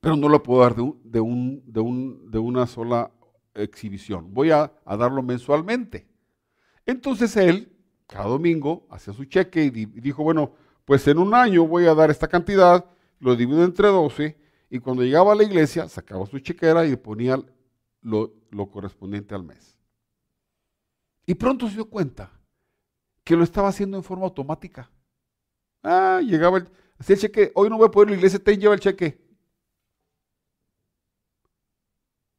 S1: pero no lo puedo dar de, un, de, una sola exhibición, voy a, darlo mensualmente. Entonces él, cada domingo, hacía su cheque y, dijo, bueno, pues en un año voy a dar esta cantidad, lo divido entre 12, y cuando llegaba a la iglesia, sacaba su chequera y ponía lo, lo correspondiente al mes. Y pronto se dio cuenta que lo estaba haciendo en forma automática. Ah, llegaba el, el cheque, hoy no voy a poder ir a la iglesia, te lleva el cheque.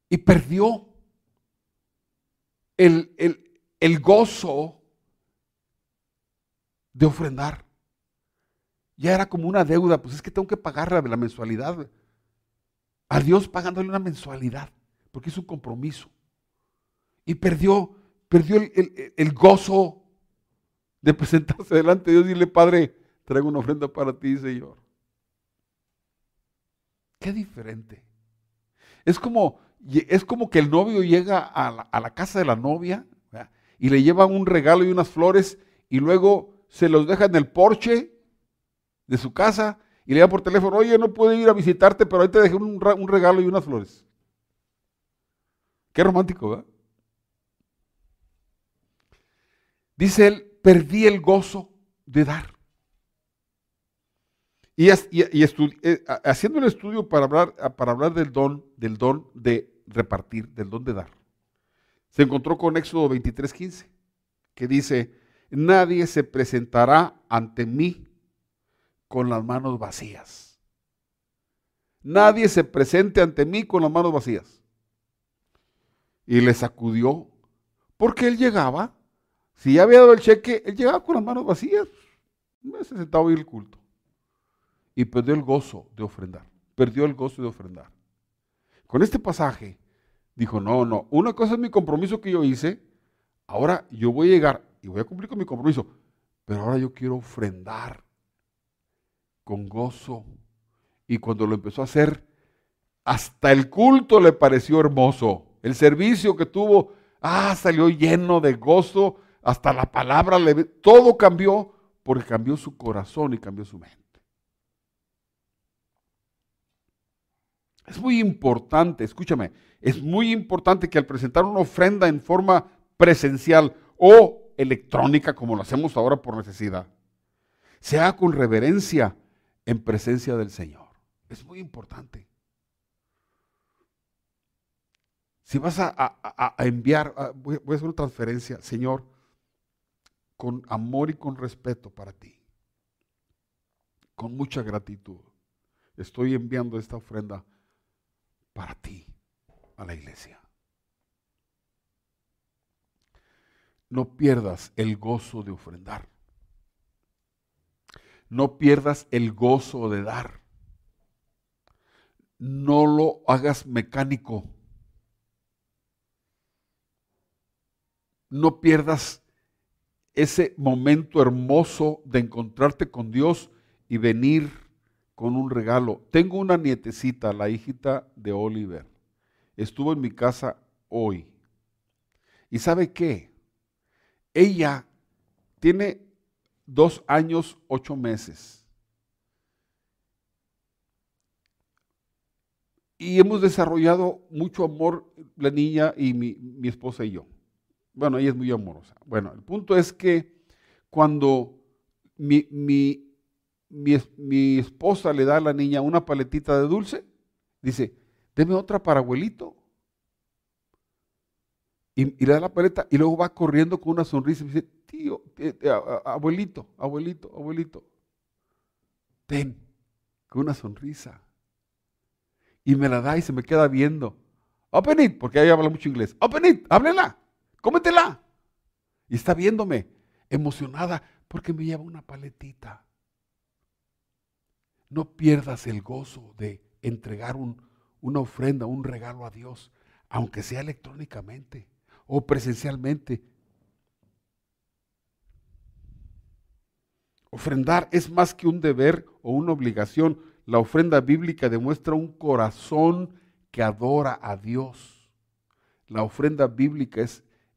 S1: Y perdió el, el gozo de ofrendar. Ya era como una deuda, pues es que tengo que pagarle la mensualidad. A Dios pagándole una mensualidad, porque es un compromiso. Y perdió, perdió el, el gozo de presentarse [laughs] delante de Dios y decirle, Padre, traigo una ofrenda para ti, Señor. Qué diferente. Es como, es como que el novio llega a la, casa de la novia y le lleva un regalo y unas flores y luego se los deja en el porche de su casa y le da por teléfono, oye, no puedo ir a visitarte, pero ahí te dejé un, un regalo y unas flores. Qué romántico, ¿verdad? Dice él, perdí el gozo de dar. Y, eh, haciendo el estudio para hablar, para hablar del don, del don de repartir, del don de dar, se encontró con Éxodo 23:15, que dice, nadie se presentará ante mí con las manos vacías. Nadie se presente ante mí con las manos vacías. Y le sacudió, porque él llegaba, si ya había dado el cheque, él llegaba con las manos vacías. Se sentaba a el culto y perdió el gozo de ofrendar. Perdió el gozo de ofrendar. Con este pasaje dijo, no, no, una cosa es mi compromiso que yo hice, ahora yo voy a llegar y voy a cumplir con mi compromiso, pero ahora yo quiero ofrendar con gozo. Y cuando lo empezó a hacer, hasta el culto le pareció hermoso. El servicio que tuvo, ah, salió lleno de gozo, hasta la palabra le todo cambió porque cambió su corazón y cambió su mente. Es muy importante, escúchame, es muy importante que al presentar una ofrenda en forma presencial o electrónica, como lo hacemos ahora por necesidad, se haga con reverencia en presencia del Señor. Es muy importante. Si vas a, enviar, voy a hacer una transferencia, Señor, con amor y con respeto para ti, con mucha gratitud, estoy enviando esta ofrenda para ti a la iglesia. No pierdas el gozo de ofrendar. No pierdas el gozo de dar. No lo hagas mecánico. No pierdas ese momento hermoso de encontrarte con Dios y venir con un regalo. Tengo una nietecita, la hijita de Oliver. Estuvo en mi casa hoy. ¿Y sabe qué? Ella tiene dos años, ocho meses. Y hemos desarrollado mucho amor, la niña y mi, mi esposa y yo. Bueno, ella es muy amorosa. Bueno, el punto es que cuando mi, mi mi, esposa le da a la niña una paletita de dulce, dice, deme otra para abuelito. Y, le da la paleta y luego va corriendo con una sonrisa y dice, tío, abuelito, abuelito, abuelito, ten, con una sonrisa. Y me la da y se me queda viendo. Open it, porque ella habla mucho inglés. Open it, háblela, cómetela. Y está viéndome, emocionada, porque me lleva una paletita. No pierdas el gozo de entregar una ofrenda, un regalo a Dios, aunque sea electrónicamente o presencialmente. Ofrendar es más que un deber o una obligación. La ofrenda bíblica demuestra un corazón que adora a Dios. La ofrenda bíblica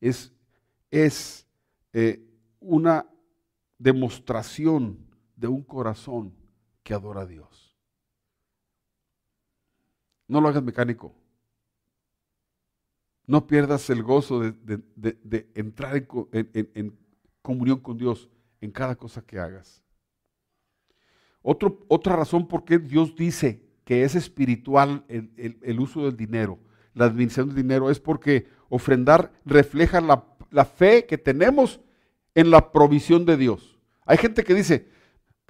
S1: es, eh, una demostración de un corazón que adora a Dios. No lo hagas mecánico. No pierdas el gozo de, entrar en, comunión con Dios en cada cosa que hagas. otra razón por qué Dios dice que es espiritual el, uso del dinero, la administración del dinero, es porque ofrendar refleja la, la fe que tenemos en la provisión de Dios. Hay gente que dice,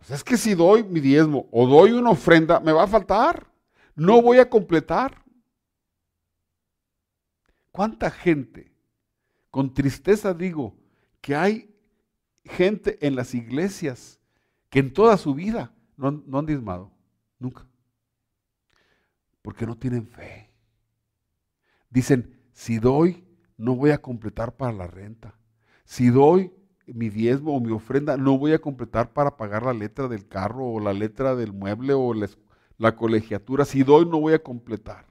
S1: pues es que si doy mi diezmo o doy una ofrenda, me va a faltar. No voy a completar. ¿Cuánta gente, con tristeza digo, que hay gente en las iglesias que en toda su vida no, no han diezmado? Nunca. Porque no tienen fe. Dicen, si doy, no voy a completar para la renta. Si doy, mi diezmo o mi ofrenda, no voy a completar para pagar la letra del carro o la letra del mueble o la, colegiatura. Si doy, no voy a completar.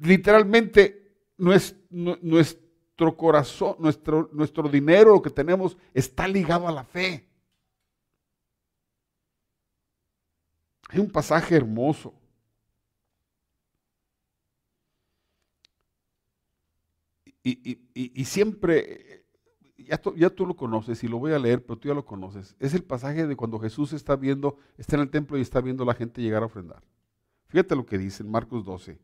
S1: Literalmente, nuestro corazón, nuestro, nuestro dinero, lo que tenemos, está ligado a la fe. Hay un pasaje hermoso. Y, siempre, ya, tú lo conoces y lo voy a leer, pero tú ya lo conoces. Es el pasaje de cuando Jesús está viendo, está en el templo y está viendo a la gente llegar a ofrendar. Fíjate lo que dice en Marcos 12,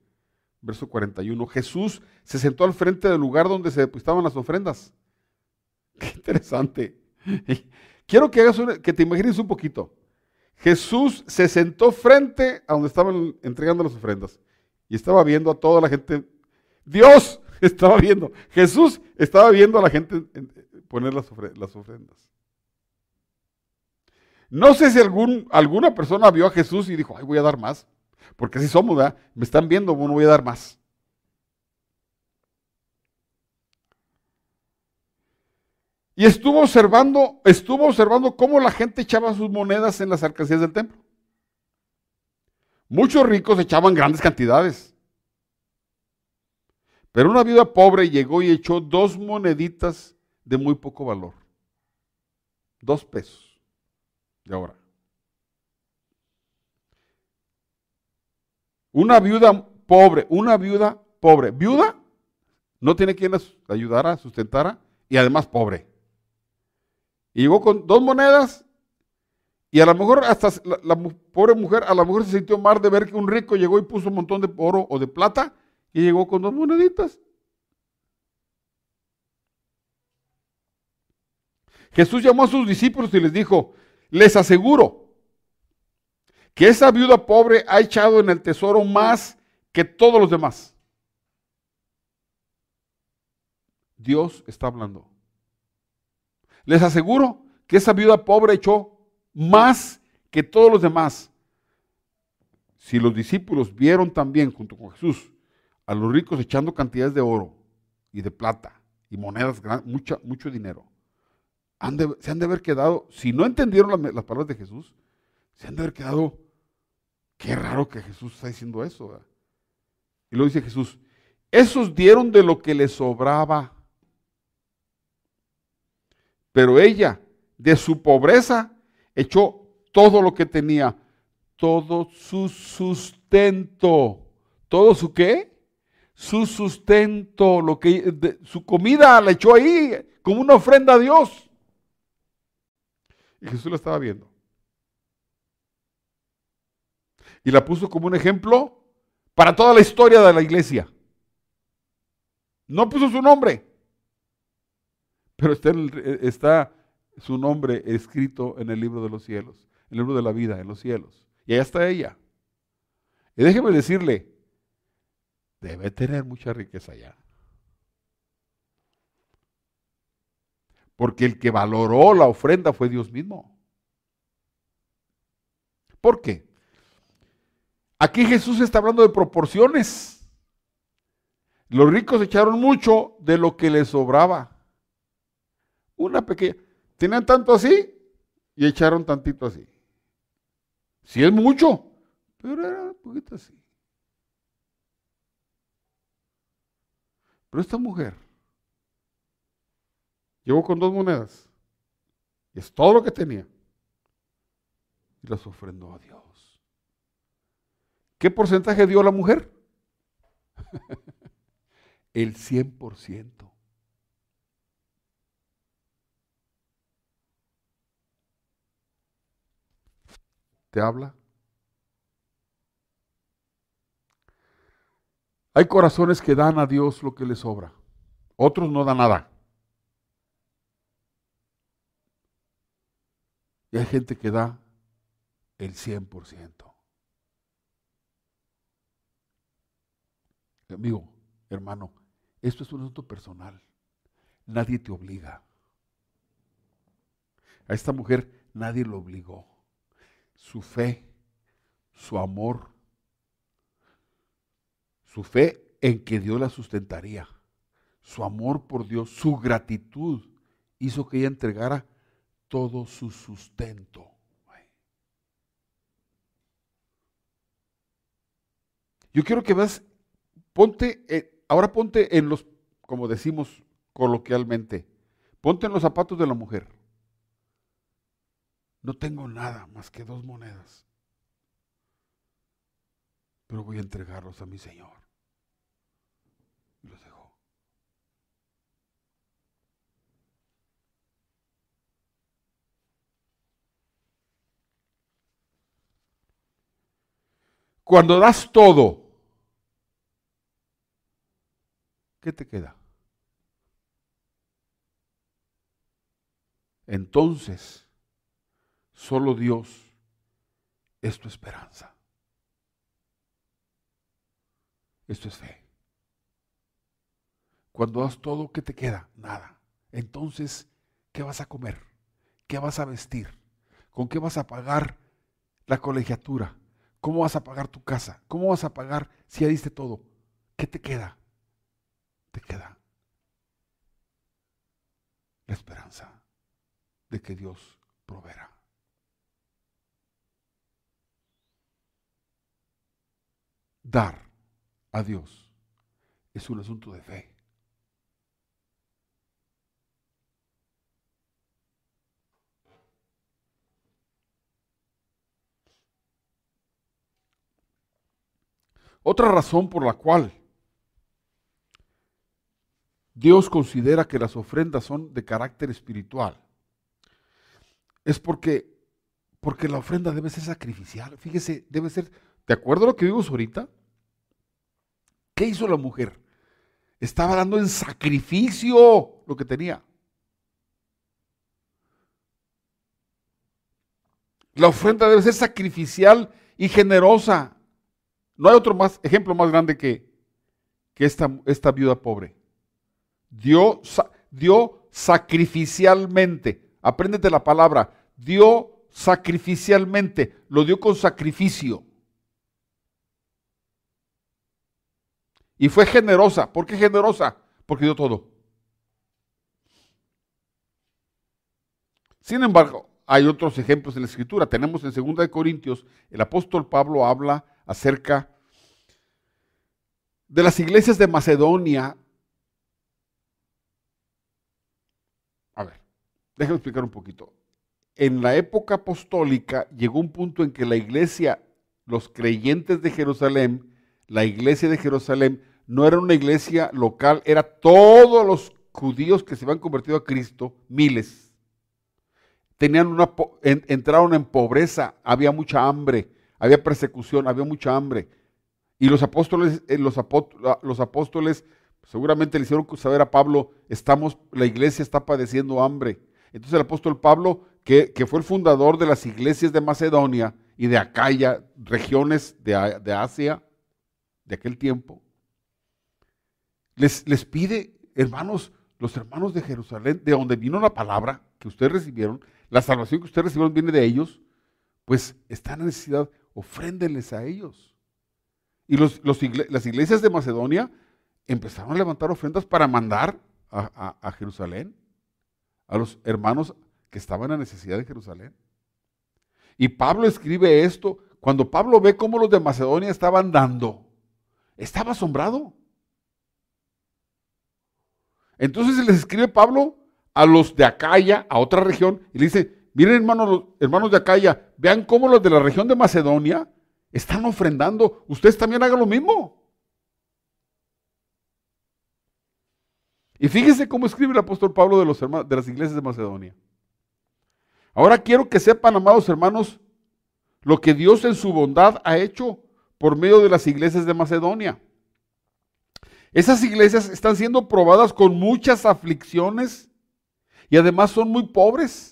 S1: verso 41. Jesús se sentó al frente del lugar donde se depositaban las ofrendas. [laughs] Qué interesante. [laughs] Quiero que, hagas que te imagines un poquito. Jesús se sentó frente a donde estaban entregando las ofrendas y estaba viendo a toda la gente. Dios, [laughs] estaba viendo. Jesús estaba viendo a la gente poner las, ofrendas. No sé si alguna persona vio a Jesús y dijo, ay, voy a dar más. Porque así somos. Me están viendo, bueno, voy a dar más. Y estuvo observando, estuvo observando cómo la gente echaba sus monedas en las alcancías del templo. Muchos ricos echaban grandes cantidades. Pero una viuda pobre llegó y echó dos moneditas de muy poco valor. Dos pesos de ahora. Una viuda pobre, una viuda pobre. Viuda no tiene quien ayudara, sustentara y además pobre. Y llegó con dos monedas y a lo mejor hasta la, la, pobre mujer a lo mejor se sintió mal de ver que un rico llegó y puso un montón de oro o de plata y llegó con dos moneditas. Jesús llamó a sus discípulos y les dijo, les aseguro que esa viuda pobre ha echado en el tesoro más que todos los demás. Dios está hablando. Les aseguro que esa viuda pobre echó más que todos los demás. Si los discípulos vieron también junto con Jesús a los ricos echando cantidades de oro y de plata y monedas, mucha, mucho dinero. se han de haber quedado, si no entendieron las, palabras de Jesús, se han de haber quedado, qué raro que Jesús está diciendo eso. Y luego dice Jesús, esos dieron de lo que les sobraba. Pero ella, de su pobreza, echó todo lo que tenía, todo su sustento. ¿Todo su qué? Su sustento, lo que, su comida la echó ahí como una ofrenda a Dios. Y Jesús la estaba viendo. Y la puso como un ejemplo para toda la historia de la iglesia. No puso su nombre, pero está, su nombre escrito en el libro de los cielos, en el libro de la vida, en los cielos. Y allá está ella. Y déjeme decirle, debe tener mucha riqueza ya. Porque el que valoró la ofrenda fue Dios mismo. ¿Por qué? Aquí Jesús está hablando de proporciones. Los ricos echaron mucho de lo que les sobraba. Una pequeña. Tenían tanto así y echaron tantito así. Si es mucho, pero era un poquito así. Pero esta mujer llegó con dos monedas. Y es todo lo que tenía. Y las ofrendó a Dios. ¿Qué porcentaje dio la mujer? [laughs] El 100%. ¿Te habla? Hay corazones que dan a Dios lo que les sobra. Otros no dan nada. Y hay gente que da el 100%. Amigo, hermano, esto es un asunto personal. Nadie te obliga. A esta mujer nadie lo obligó. Su fe, su amor, su fe en que Dios la sustentaría, su amor por Dios, su gratitud, hizo que ella entregara todo su sustento. Yo quiero que veas, ponte, eh, ahora ponte en los, como decimos coloquialmente, ponte en los zapatos de la mujer. No tengo nada más que dos monedas, pero voy a entregarlos a mi Señor. Dejó. Cuando das todo, ¿qué te queda? Entonces, solo Dios es tu esperanza. Esto es fe. Cuando das todo, ¿qué te queda? Nada. Entonces, ¿qué vas a comer? ¿Qué vas a vestir? ¿Con qué vas a pagar la colegiatura? ¿Cómo vas a pagar tu casa? ¿Cómo vas a pagar si ya diste todo? ¿Qué te queda? Te queda la esperanza de que Dios proveerá. Dar a Dios es un asunto de fe. Otra razón por la cual Dios considera que las ofrendas son de carácter espiritual es porque, porque la ofrenda debe ser sacrificial. Fíjese, debe ser, ¿de acuerdo a lo que vimos ahorita? ¿Qué hizo la mujer? Estaba dando en sacrificio lo que tenía. La ofrenda debe ser sacrificial y generosa. No hay otro más, ejemplo más grande que, que esta, esta viuda pobre. Dio, dio sacrificialmente. Apréndete la palabra. Dio sacrificialmente. Lo dio con sacrificio. Y fue generosa. ¿Por qué generosa? Porque dio todo. Sin embargo, hay otros ejemplos en la escritura. Tenemos en 2 Corintios, el apóstol Pablo habla acerca de las iglesias de Macedonia. A ver, déjame explicar un poquito. En la época apostólica llegó un punto en que la iglesia, los creyentes de Jerusalén, la iglesia de Jerusalén, no era una iglesia local, era todos los judíos que se habían convertido a Cristo, miles. Tenían una, entraron en pobreza, había mucha hambre, había persecución, había mucha hambre y los apóstoles, eh, los, apóstoles seguramente le hicieron saber a Pablo, estamos, la iglesia está padeciendo hambre. Entonces el apóstol Pablo, que, fue el fundador de las iglesias de Macedonia y de Acaya, regiones de, de Asia de aquel tiempo, les, les pide, hermanos, los hermanos de Jerusalén, de donde vino la palabra que ustedes recibieron, la salvación que ustedes recibieron viene de ellos, pues están en necesidad, ofréndenles a ellos. Y las iglesias de Macedonia empezaron a levantar ofrendas para mandar a, Jerusalén, a los hermanos que estaban en necesidad de Jerusalén. Y Pablo escribe esto cuando Pablo ve cómo los de Macedonia estaban dando. Estaba asombrado. Entonces les escribe Pablo a los de Acaya, a otra región, y le dice, miren hermanos, hermanos de Acaya, vean cómo los de la región de Macedonia están ofrendando. Ustedes también hagan lo mismo. Y fíjense cómo escribe el apóstol Pablo de, los de las iglesias de Macedonia. Ahora quiero que sepan, amados hermanos, lo que Dios en su bondad ha hecho por medio de las iglesias de Macedonia. Esas iglesias están siendo probadas con muchas aflicciones y además son muy pobres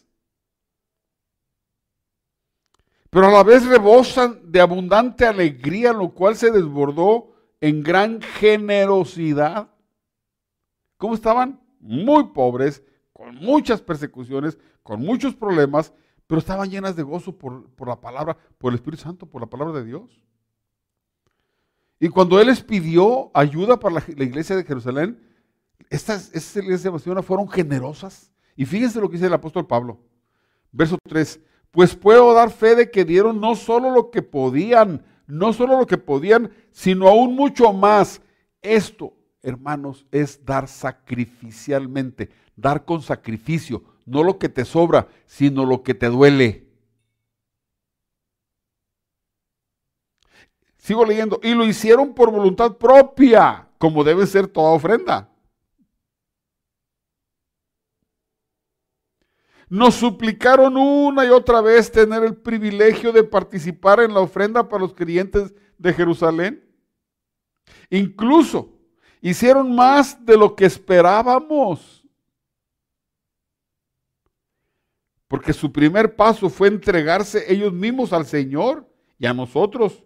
S1: pero a la vez rebosan de abundante alegría, lo cual se desbordó en gran generosidad. ¿Cómo estaban? Muy pobres, con muchas persecuciones, con muchos problemas, pero estaban llenas de gozo por, la palabra, por el Espíritu Santo, por la palabra de Dios. Y cuando Él les pidió ayuda para la, iglesia de Jerusalén, estas, iglesias de Macedonia fueron generosas. Y fíjense lo que dice el apóstol Pablo. Verso 3. Pues puedo dar fe de que dieron no solo lo que podían, no solo lo que podían, sino aún mucho más. Esto, hermanos, es dar sacrificialmente, dar con sacrificio, no lo que te sobra, sino lo que te duele. Sigo leyendo, y lo hicieron por voluntad propia, como debe ser toda ofrenda. Nos suplicaron una y otra vez tener el privilegio de participar en la ofrenda para los creyentes de Jerusalén. Incluso hicieron más de lo que esperábamos. Porque su primer paso fue entregarse ellos mismos al Señor y a nosotros,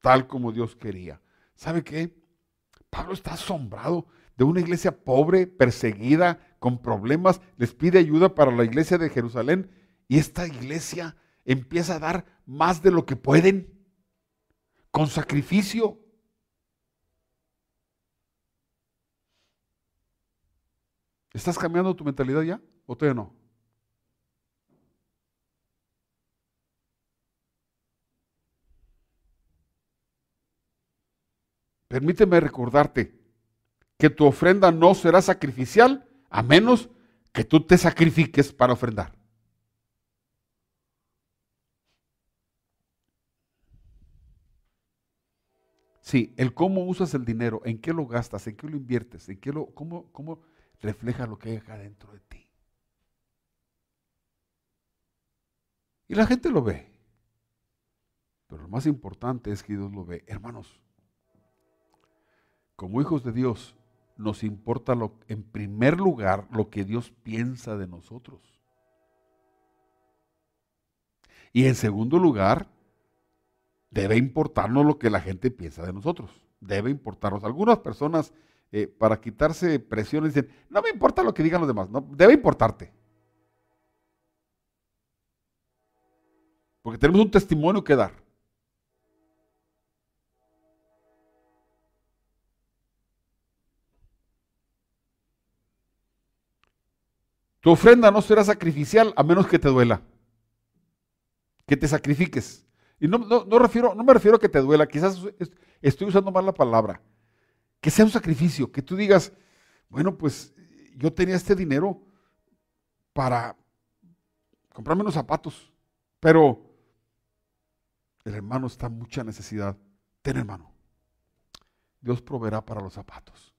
S1: tal como Dios quería. ¿Sabe qué? Pablo está asombrado de una iglesia pobre, perseguida, con problemas, les pide ayuda para la iglesia de Jerusalén y esta iglesia empieza a dar más de lo que pueden, con sacrificio. ¿Estás cambiando tu mentalidad ya o todavía no? Permíteme recordarte que tu ofrenda no será sacrificial a menos que tú te sacrifiques para ofrendar. Sí, el cómo usas el dinero, en qué lo gastas, en qué lo inviertes, en qué lo, cómo, cómo refleja lo que hay acá dentro de ti. Y la gente lo ve. Pero lo más importante es que Dios lo ve. Hermanos, como hijos de Dios, nos importa lo, en primer lugar lo que Dios piensa de nosotros. Y en segundo lugar, debe importarnos lo que la gente piensa de nosotros. Debe importarnos. Algunas personas, eh, para quitarse presiones, dicen, no me importa lo que digan los demás. No, debe importarte. Porque tenemos un testimonio que dar. Tu ofrenda no será sacrificial a menos que te duela. Que te sacrifiques. Y no, no, refiero, no me refiero a que te duela, quizás estoy usando mal la palabra. Que sea un sacrificio, que tú digas, bueno, pues yo tenía este dinero para comprarme unos zapatos, pero el hermano está en mucha necesidad. Ten hermano, Dios proveerá para los zapatos.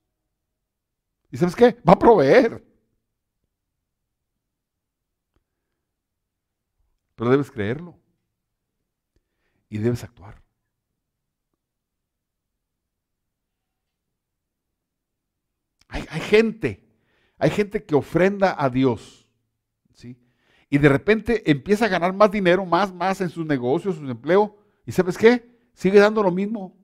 S1: ¿Y sabes qué? Va a proveer. Pero debes creerlo. Y debes actuar. Hay, gente, hay gente que ofrenda a Dios. ¿sí? Y de repente empieza a ganar más dinero, más, más en sus negocios, sus empleos. ¿Y sabes qué? Sigue dando lo mismo.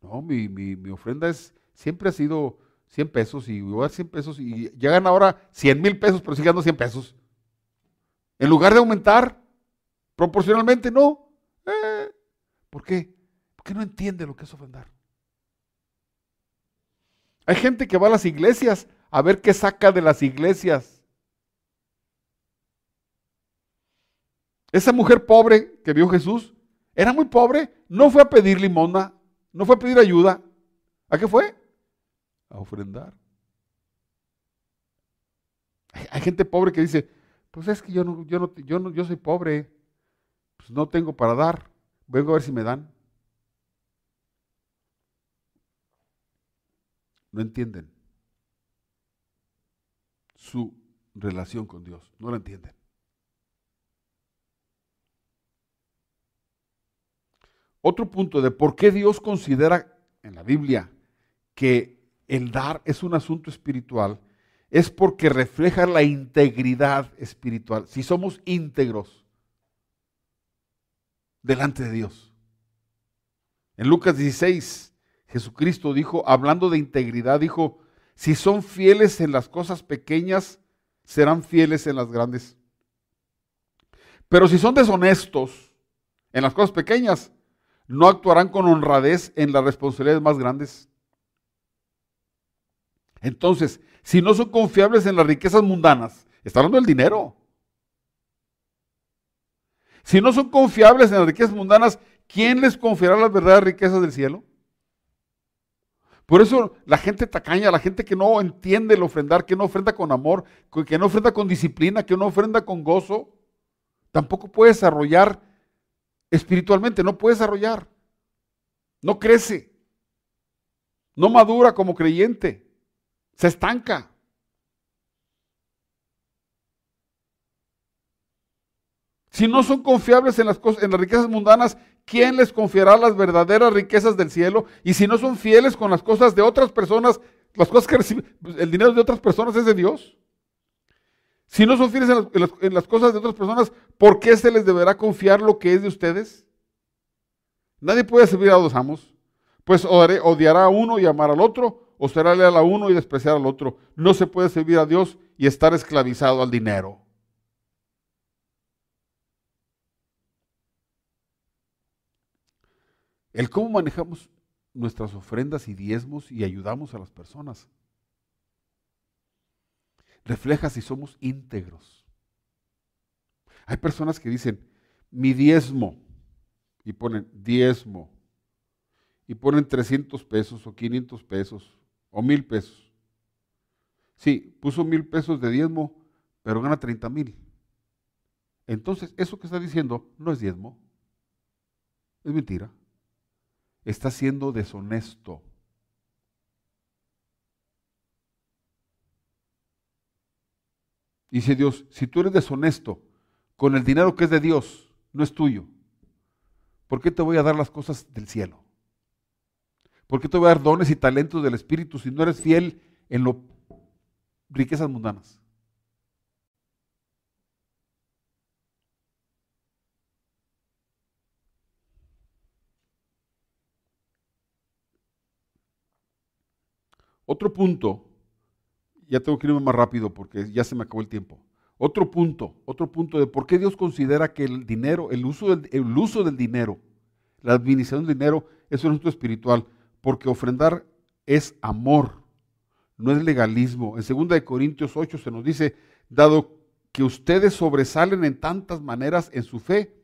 S1: No, mi, mi, mi ofrenda es, siempre ha sido 100 pesos y voy a dar 100 pesos y llegan ahora 100 mil pesos, pero siguen dando 100 pesos. En lugar de aumentar proporcionalmente, no. Eh, ¿Por qué? Porque no entiende lo que es ofrendar. Hay gente que va a las iglesias a ver qué saca de las iglesias. Esa mujer pobre que vio Jesús era muy pobre, no fue a pedir limona, no fue a pedir ayuda. ¿A qué fue? A ofrendar. Hay, gente pobre que dice, pues es que yo no, yo no, yo no, yo soy pobre, pues no tengo para dar, vengo a ver si me dan. No entienden su relación con Dios, no la entienden. Otro punto de por qué Dios considera en la Biblia que el dar es un asunto espiritual, es porque refleja la integridad espiritual. Si somos íntegros delante de Dios. En Lucas 16, Jesucristo dijo, hablando de integridad, dijo, si son fieles en las cosas pequeñas, serán fieles en las grandes. Pero si son deshonestos en las cosas pequeñas, no actuarán con honradez en las responsabilidades más grandes. Entonces, si no son confiables en las riquezas mundanas, está hablando del dinero. Si no son confiables en las riquezas mundanas, ¿quién les confiará las verdaderas riquezas del cielo? Por eso la gente tacaña, la gente que no entiende el ofrendar, que no ofrenda con amor, que no ofrenda con disciplina, que no ofrenda con gozo, tampoco puede desarrollar espiritualmente, no puede desarrollar. No crece. No madura como creyente. Se estanca. Si no son confiables en las, cosas, en las riquezas mundanas, ¿quién les confiará las verdaderas riquezas del cielo? Y si no son fieles con las cosas de otras personas, las cosas que reciben, el dinero de otras personas es de Dios. Si no son fieles en las, cosas de otras personas, ¿por qué se les deberá confiar lo que es de ustedes? Nadie puede servir a dos amos, pues odiará a uno y amar al otro, o leal a uno y despreciar al otro. No se puede servir a Dios y estar esclavizado al dinero. el cómo manejamos nuestras ofrendas y diezmos y ayudamos a las personas. Refleja si somos íntegros. Hay personas que dicen, mi diezmo, y ponen diezmo, y ponen 300 pesos o 500 pesos o mil pesos. Sí, puso mil pesos de diezmo, pero gana 30 mil. Entonces, eso que está diciendo no es diezmo, es mentira está siendo deshonesto. Dice Dios, si tú eres deshonesto con el dinero que es de Dios, no es tuyo, ¿por qué te voy a dar las cosas del cielo? ¿Por qué te voy a dar dones y talentos del Espíritu si no eres fiel en las riquezas mundanas? Otro punto, ya tengo que irme más rápido porque ya se me acabó el tiempo. Otro punto, otro punto de por qué Dios considera que el dinero, el uso del, el uso del dinero, la administración del dinero es un asunto espiritual, porque ofrendar es amor, no es legalismo. En 2 Corintios 8 se nos dice, dado que ustedes sobresalen en tantas maneras en su fe,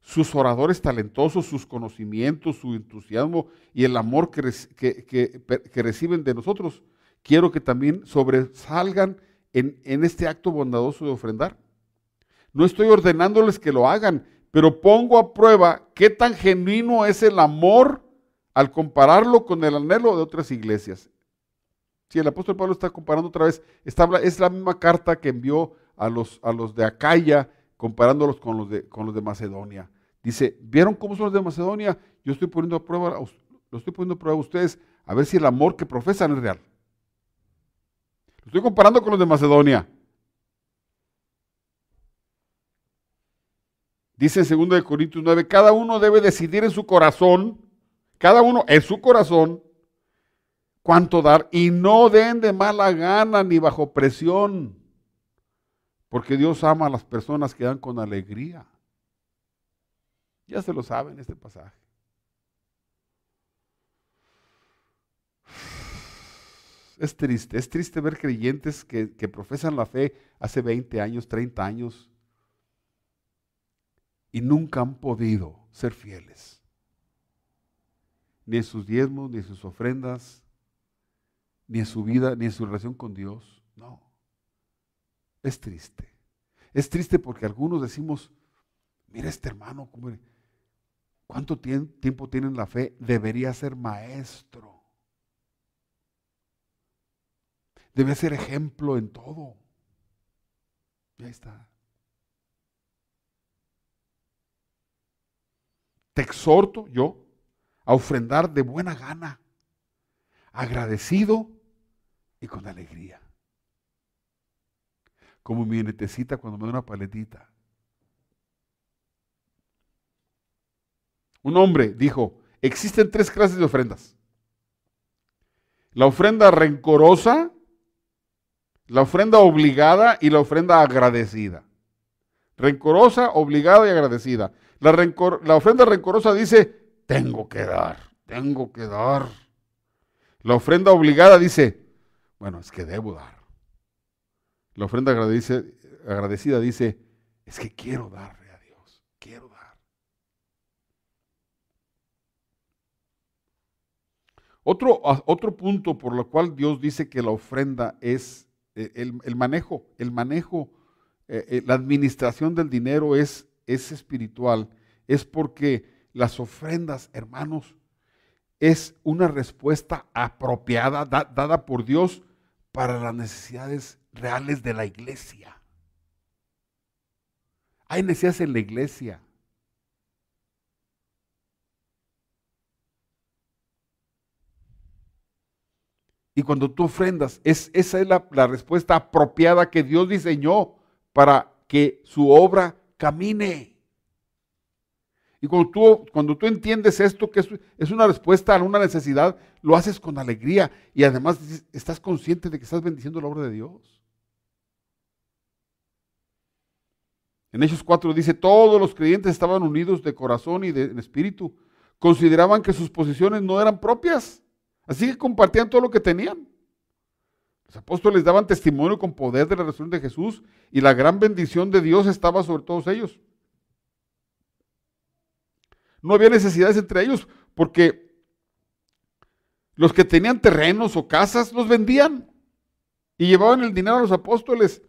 S1: sus oradores talentosos, sus conocimientos, su entusiasmo y el amor que, reciben de nosotros, quiero que también sobresalgan en este acto bondadoso de ofrendar. No estoy ordenándoles que lo hagan, pero pongo a prueba qué tan genuino es el amor al compararlo con el anhelo de otras iglesias. Si el apóstol Pablo está comparando otra vez, es la misma carta que envió a los, a los de Acaya, comparándolos con los de, con los de Macedonia. Dice, ¿vieron cómo son los de Macedonia? Yo estoy poniendo a prueba, lo estoy poniendo a prueba a ustedes a ver si el amor que profesan es real. Lo estoy comparando con los de Macedonia. Dice en 2 Corintios 9, cada uno debe decidir en su corazón, cada uno en su corazón, cuánto dar y no den de mala gana ni bajo presión, porque Dios ama a las personas que dan con alegría. Ya se lo saben este pasaje. Es triste, es triste ver creyentes que, profesan la fe hace 20 años, 30 años y nunca han podido ser fieles. Ni en sus diezmos, ni en sus ofrendas, ni en su vida, ni en su relación con Dios. No. Es triste. Es triste porque algunos decimos, mira este hermano, ¿Cuánto tiempo tiene la fe? Debería ser maestro. Debe ser ejemplo en todo. Y ahí está. Te exhorto yo a ofrendar de buena gana, agradecido y con alegría. Como mi netecita cuando me da una paletita. Un hombre dijo, existen tres clases de ofrendas. La ofrenda rencorosa, la ofrenda obligada y la ofrenda agradecida. Rencorosa, obligada y agradecida. La, la ofrenda rencorosa dice, tengo que dar, tengo que dar. La ofrenda obligada dice, Bueno, es que debo dar. La ofrenda agradecida dice, es que quiero darle a Dios, quiero dar. Otro, otro punto por lo cual Dios dice que la ofrenda es eh, el, manejo, el manejo, eh, eh, la administración del dinero es, es espiritual, es porque las ofrendas, hermanos, es una respuesta apropiada, dada por Dios para las necesidades reales de la iglesia. Hay necesidades en la iglesia. Y cuando tú ofrendas, es, esa es la, la respuesta apropiada que Dios diseñó para que su obra camine. Y cuando tú, cuando tú entiendes esto, que es, una respuesta a una necesidad, lo haces con alegría y además estás consciente de que estás bendiciendo la obra de Dios. En Hechos 4 dice, todos los creyentes estaban unidos de corazón y de espíritu. Consideraban que sus posiciones no eran propias. Así que compartían todo lo que tenían. Los apóstoles daban testimonio con poder de la resurrección de Jesús y la gran bendición de Dios estaba sobre todos ellos. No había necesidades entre ellos porque los que tenían terrenos o casas los vendían y llevaban el dinero a los apóstoles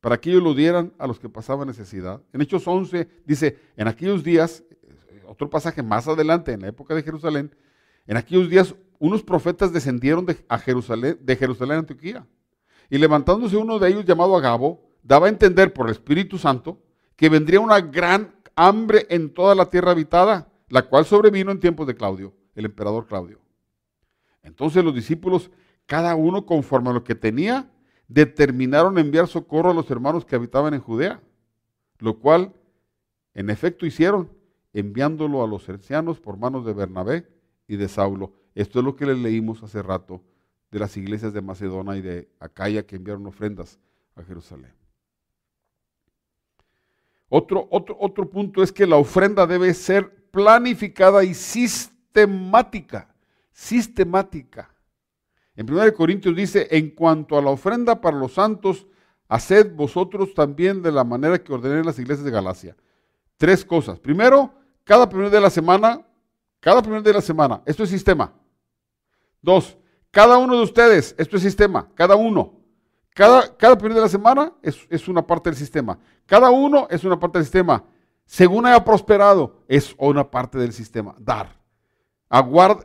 S1: para que ellos lo dieran a los que pasaban necesidad. En Hechos 11 dice, en aquellos días, otro pasaje más adelante, en la época de Jerusalén, en aquellos días unos profetas descendieron de, Jerusalén, de a Antioquía. Y levantándose uno de ellos llamado Agabo, daba a entender por el Espíritu Santo que vendría una gran hambre en toda la tierra habitada la cual sobrevino en tiempos de Claudio, el emperador Claudio. Entonces los discípulos, cada uno conforme a lo que tenía, determinaron enviar socorro a los hermanos que habitaban en Judea, lo cual en efecto hicieron, enviándolo a los ancianos por manos de Bernabé y de Saulo. Esto es lo que les leímos hace rato de las iglesias de Macedonia y de Acaya que enviaron ofrendas a Jerusalén. Otro, otro, otro punto es que la ofrenda debe ser planificada y sistemática. Sistemática. En 1 Corintios dice, en cuanto a la ofrenda para los santos, haced vosotros también de la manera que ordené las iglesias de Galacia. Tres cosas. Primero, cada primer día de la semana, cada primer día de la semana, esto es sistema. Dos, cada uno de ustedes, esto es sistema, cada uno. Cada, cada primer día de la semana es, es una parte del sistema. Cada uno es una parte del sistema según haya prosperado, es una parte del sistema, dar.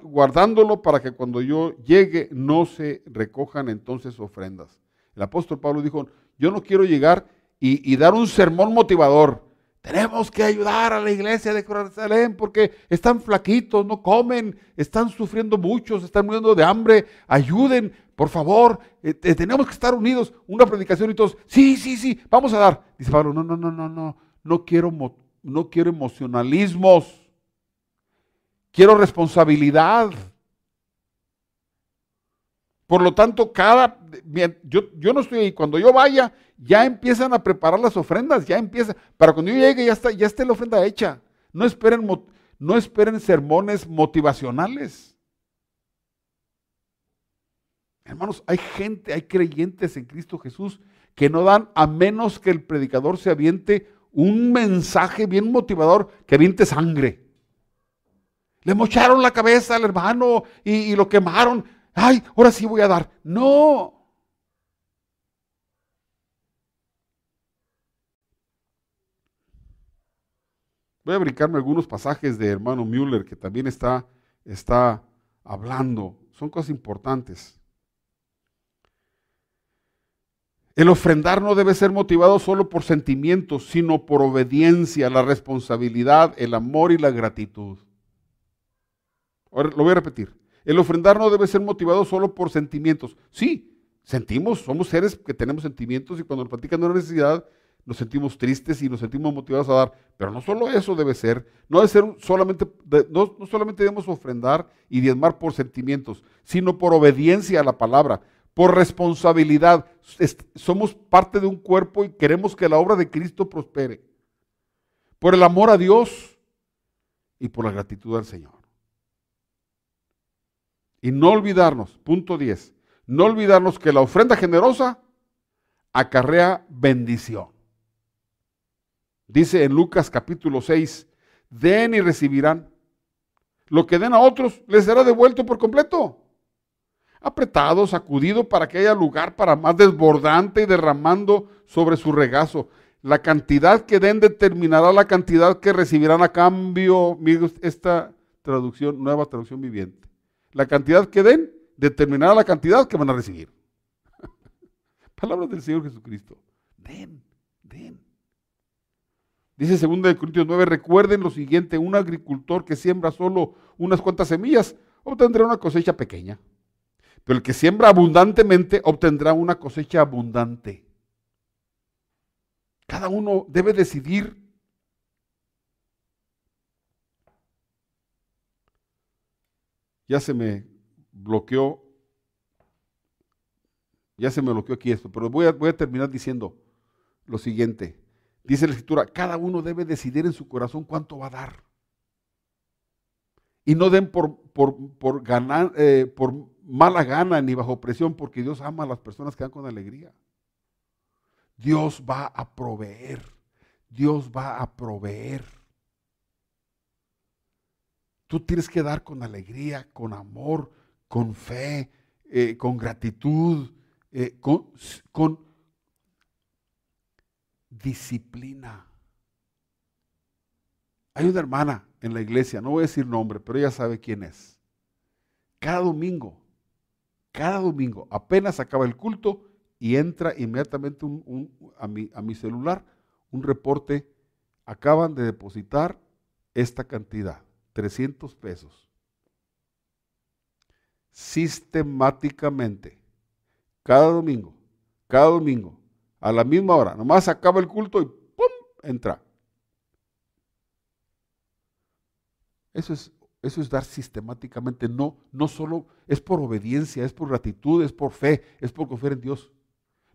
S1: guardándolo para que cuando yo llegue no se recojan entonces ofrendas. El apóstol Pablo dijo, yo no quiero llegar y, dar un sermón motivador. Tenemos que ayudar a la iglesia de Jerusalén porque están flaquitos, no comen, están sufriendo muchos, están muriendo de hambre. Ayuden, por favor, eh, tenemos que estar unidos. Una predicación y todos, sí, sí, sí, vamos a dar. Dice Pablo, no, no, no, no, no, no quiero no quiero emocionalismos, quiero responsabilidad. Por lo tanto, cada, yo, yo no estoy ahí, cuando yo vaya, ya empiezan a preparar las ofrendas, ya empieza, para cuando yo llegue ya está, ya está la ofrenda hecha. No esperen, no esperen sermones motivacionales. Hermanos, hay gente, hay creyentes en Cristo Jesús que no dan a menos que el predicador se aviente un mensaje bien motivador que aviente sangre. Le mocharon la cabeza al hermano y, lo quemaron. Ay, ahora sí voy a dar. No. Voy a brincarme algunos pasajes de hermano Müller que también está, está hablando. Son cosas importantes. El ofrendar no debe ser motivado solo por sentimientos, sino por obediencia, la responsabilidad, el amor y la gratitud. Ahora lo voy a repetir. El ofrendar no debe ser motivado solo por sentimientos. Sí, sentimos, somos seres que tenemos sentimientos y cuando nos platican una necesidad nos sentimos tristes y nos sentimos motivados a dar. Pero no solo eso debe ser. No debe ser solamente, no, no solamente debemos ofrendar y diezmar por sentimientos, sino por obediencia a la palabra por responsabilidad. Somos parte de un cuerpo y queremos que la obra de Cristo prospere. Por el amor a Dios y por la gratitud al Señor. Y no olvidarnos, punto 10, no olvidarnos que la ofrenda generosa acarrea bendición. Dice en Lucas capítulo 6, den y recibirán. Lo que den a otros les será devuelto por completo. Apretado, sacudido para que haya lugar para más desbordante y derramando sobre su regazo. La cantidad que den determinará la cantidad que recibirán a cambio. Esta traducción, nueva traducción viviente. La cantidad que den determinará la cantidad que van a recibir. [laughs] Palabras del Señor Jesucristo. Den, den. Dice 2 Corintios 9, recuerden lo siguiente, un agricultor que siembra solo unas cuantas semillas obtendrá una cosecha pequeña, pero el que siembra abundantemente obtendrá una cosecha abundante. Cada uno debe decidir ya se me bloqueó, ya se me bloqueó aquí esto, pero voy a, voy a terminar diciendo lo siguiente. Dice la escritura, cada uno debe decidir en su corazón cuánto va a dar. Y no den por, por, ganar, eh, por mala gana ni bajo presión, porque Dios ama a las personas que dan con alegría. Dios va a proveer. Dios va a proveer. Tú tienes que dar con alegría, con amor, con fe, eh, con gratitud, eh, con, con disciplina. Hay una hermana en la iglesia, no voy a decir nombre, pero ella sabe quién es. Cada domingo, cada domingo, apenas acaba el culto y entra inmediatamente a, mi, a mi celular un reporte, acaban de depositar esta cantidad, 300 pesos. Sistemáticamente, cada domingo, cada domingo, a la misma hora. Nomás acaba el culto y ¡pum! entra. Eso es, eso es dar sistemáticamente, no, no solo es por obediencia, es por gratitud, es por fe, es por confiar en Dios.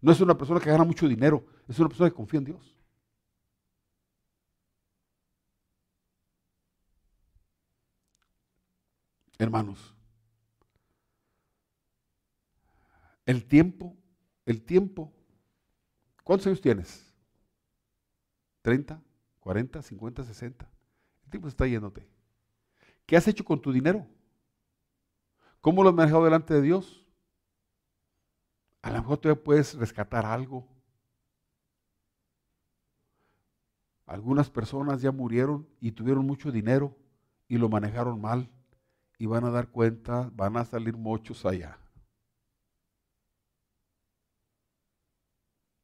S1: No es una persona que gana mucho dinero, es una persona que confía en Dios. Hermanos, el tiempo, el tiempo ¿Cuántos años tienes? ¿30? ¿40? ¿50? ¿60? El tiempo está yéndote. ¿Qué has hecho con tu dinero? ¿Cómo lo has manejado delante de Dios? A lo mejor todavía puedes rescatar algo. Algunas personas ya murieron y tuvieron mucho dinero y lo manejaron mal y van a dar cuenta, van a salir muchos allá.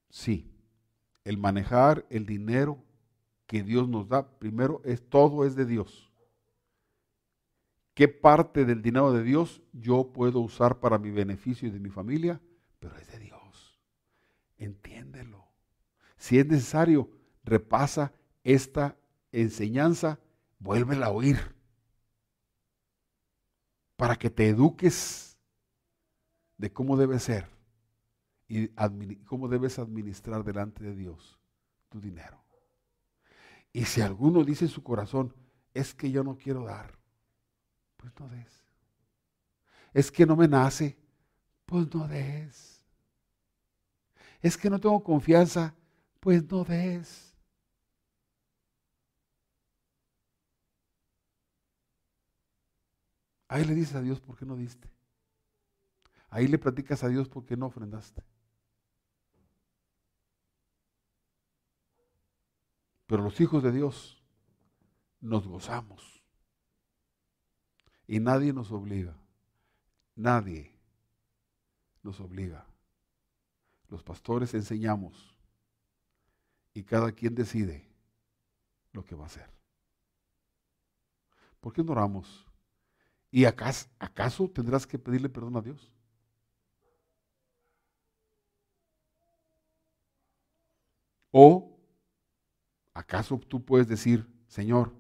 S1: Sí, el manejar el dinero que Dios nos da, primero es todo es de Dios. ¿Qué parte del dinero de Dios yo puedo usar para mi beneficio y de mi familia? Pero es de Dios. Entiéndelo. Si es necesario, repasa esta enseñanza, vuélvela a oír. Para que te eduques de cómo debe ser y cómo debes administrar delante de Dios tu dinero. Y si alguno dice en su corazón, es que yo no quiero dar, pues no des. Es que no me nace, pues no des. Es que no tengo confianza, pues no des. Ahí le dices a Dios, ¿por qué no diste? Ahí le platicas a Dios, ¿por qué no ofrendaste? Pero los hijos de Dios nos gozamos. Y nadie nos obliga. Nadie nos obliga. Los pastores enseñamos y cada quien decide lo que va a hacer. ¿Por qué no oramos? ¿Y acaso, acaso tendrás que pedirle perdón a Dios? ¿O ¿Acaso tú puedes decir, Señor,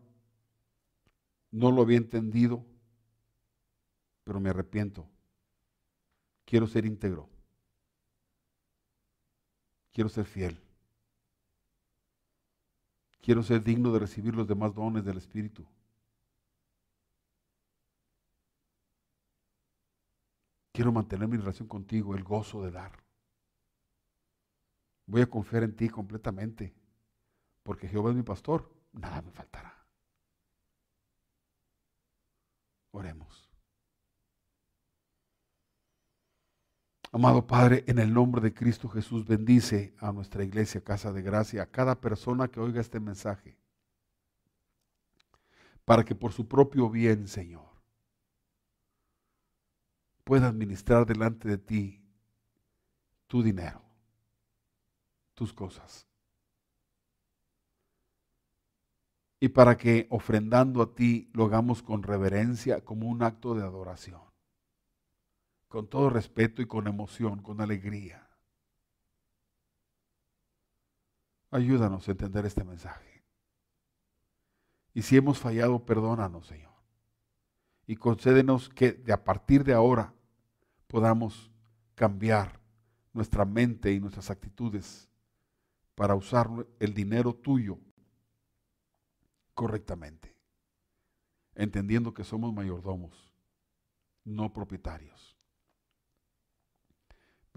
S1: no lo había entendido, pero me arrepiento? Quiero ser íntegro. Quiero ser fiel. Quiero ser digno de recibir los demás dones del Espíritu. quiero mantener mi relación contigo, el gozo de dar. Voy a confiar en ti completamente, porque Jehová es mi pastor, nada me faltará. Oremos. Amado Padre, en el nombre de Cristo Jesús, bendice a nuestra iglesia, Casa de Gracia, a cada persona que oiga este mensaje, para que por su propio bien, Señor, pueda administrar delante de ti tu dinero, tus cosas. Y para que ofrendando a ti lo hagamos con reverencia como un acto de adoración con todo respeto y con emoción, con alegría. Ayúdanos a entender este mensaje. Y si hemos fallado, perdónanos, Señor. Y concédenos que de a partir de ahora podamos cambiar nuestra mente y nuestras actitudes para usar el dinero tuyo correctamente, entendiendo que somos mayordomos, no propietarios.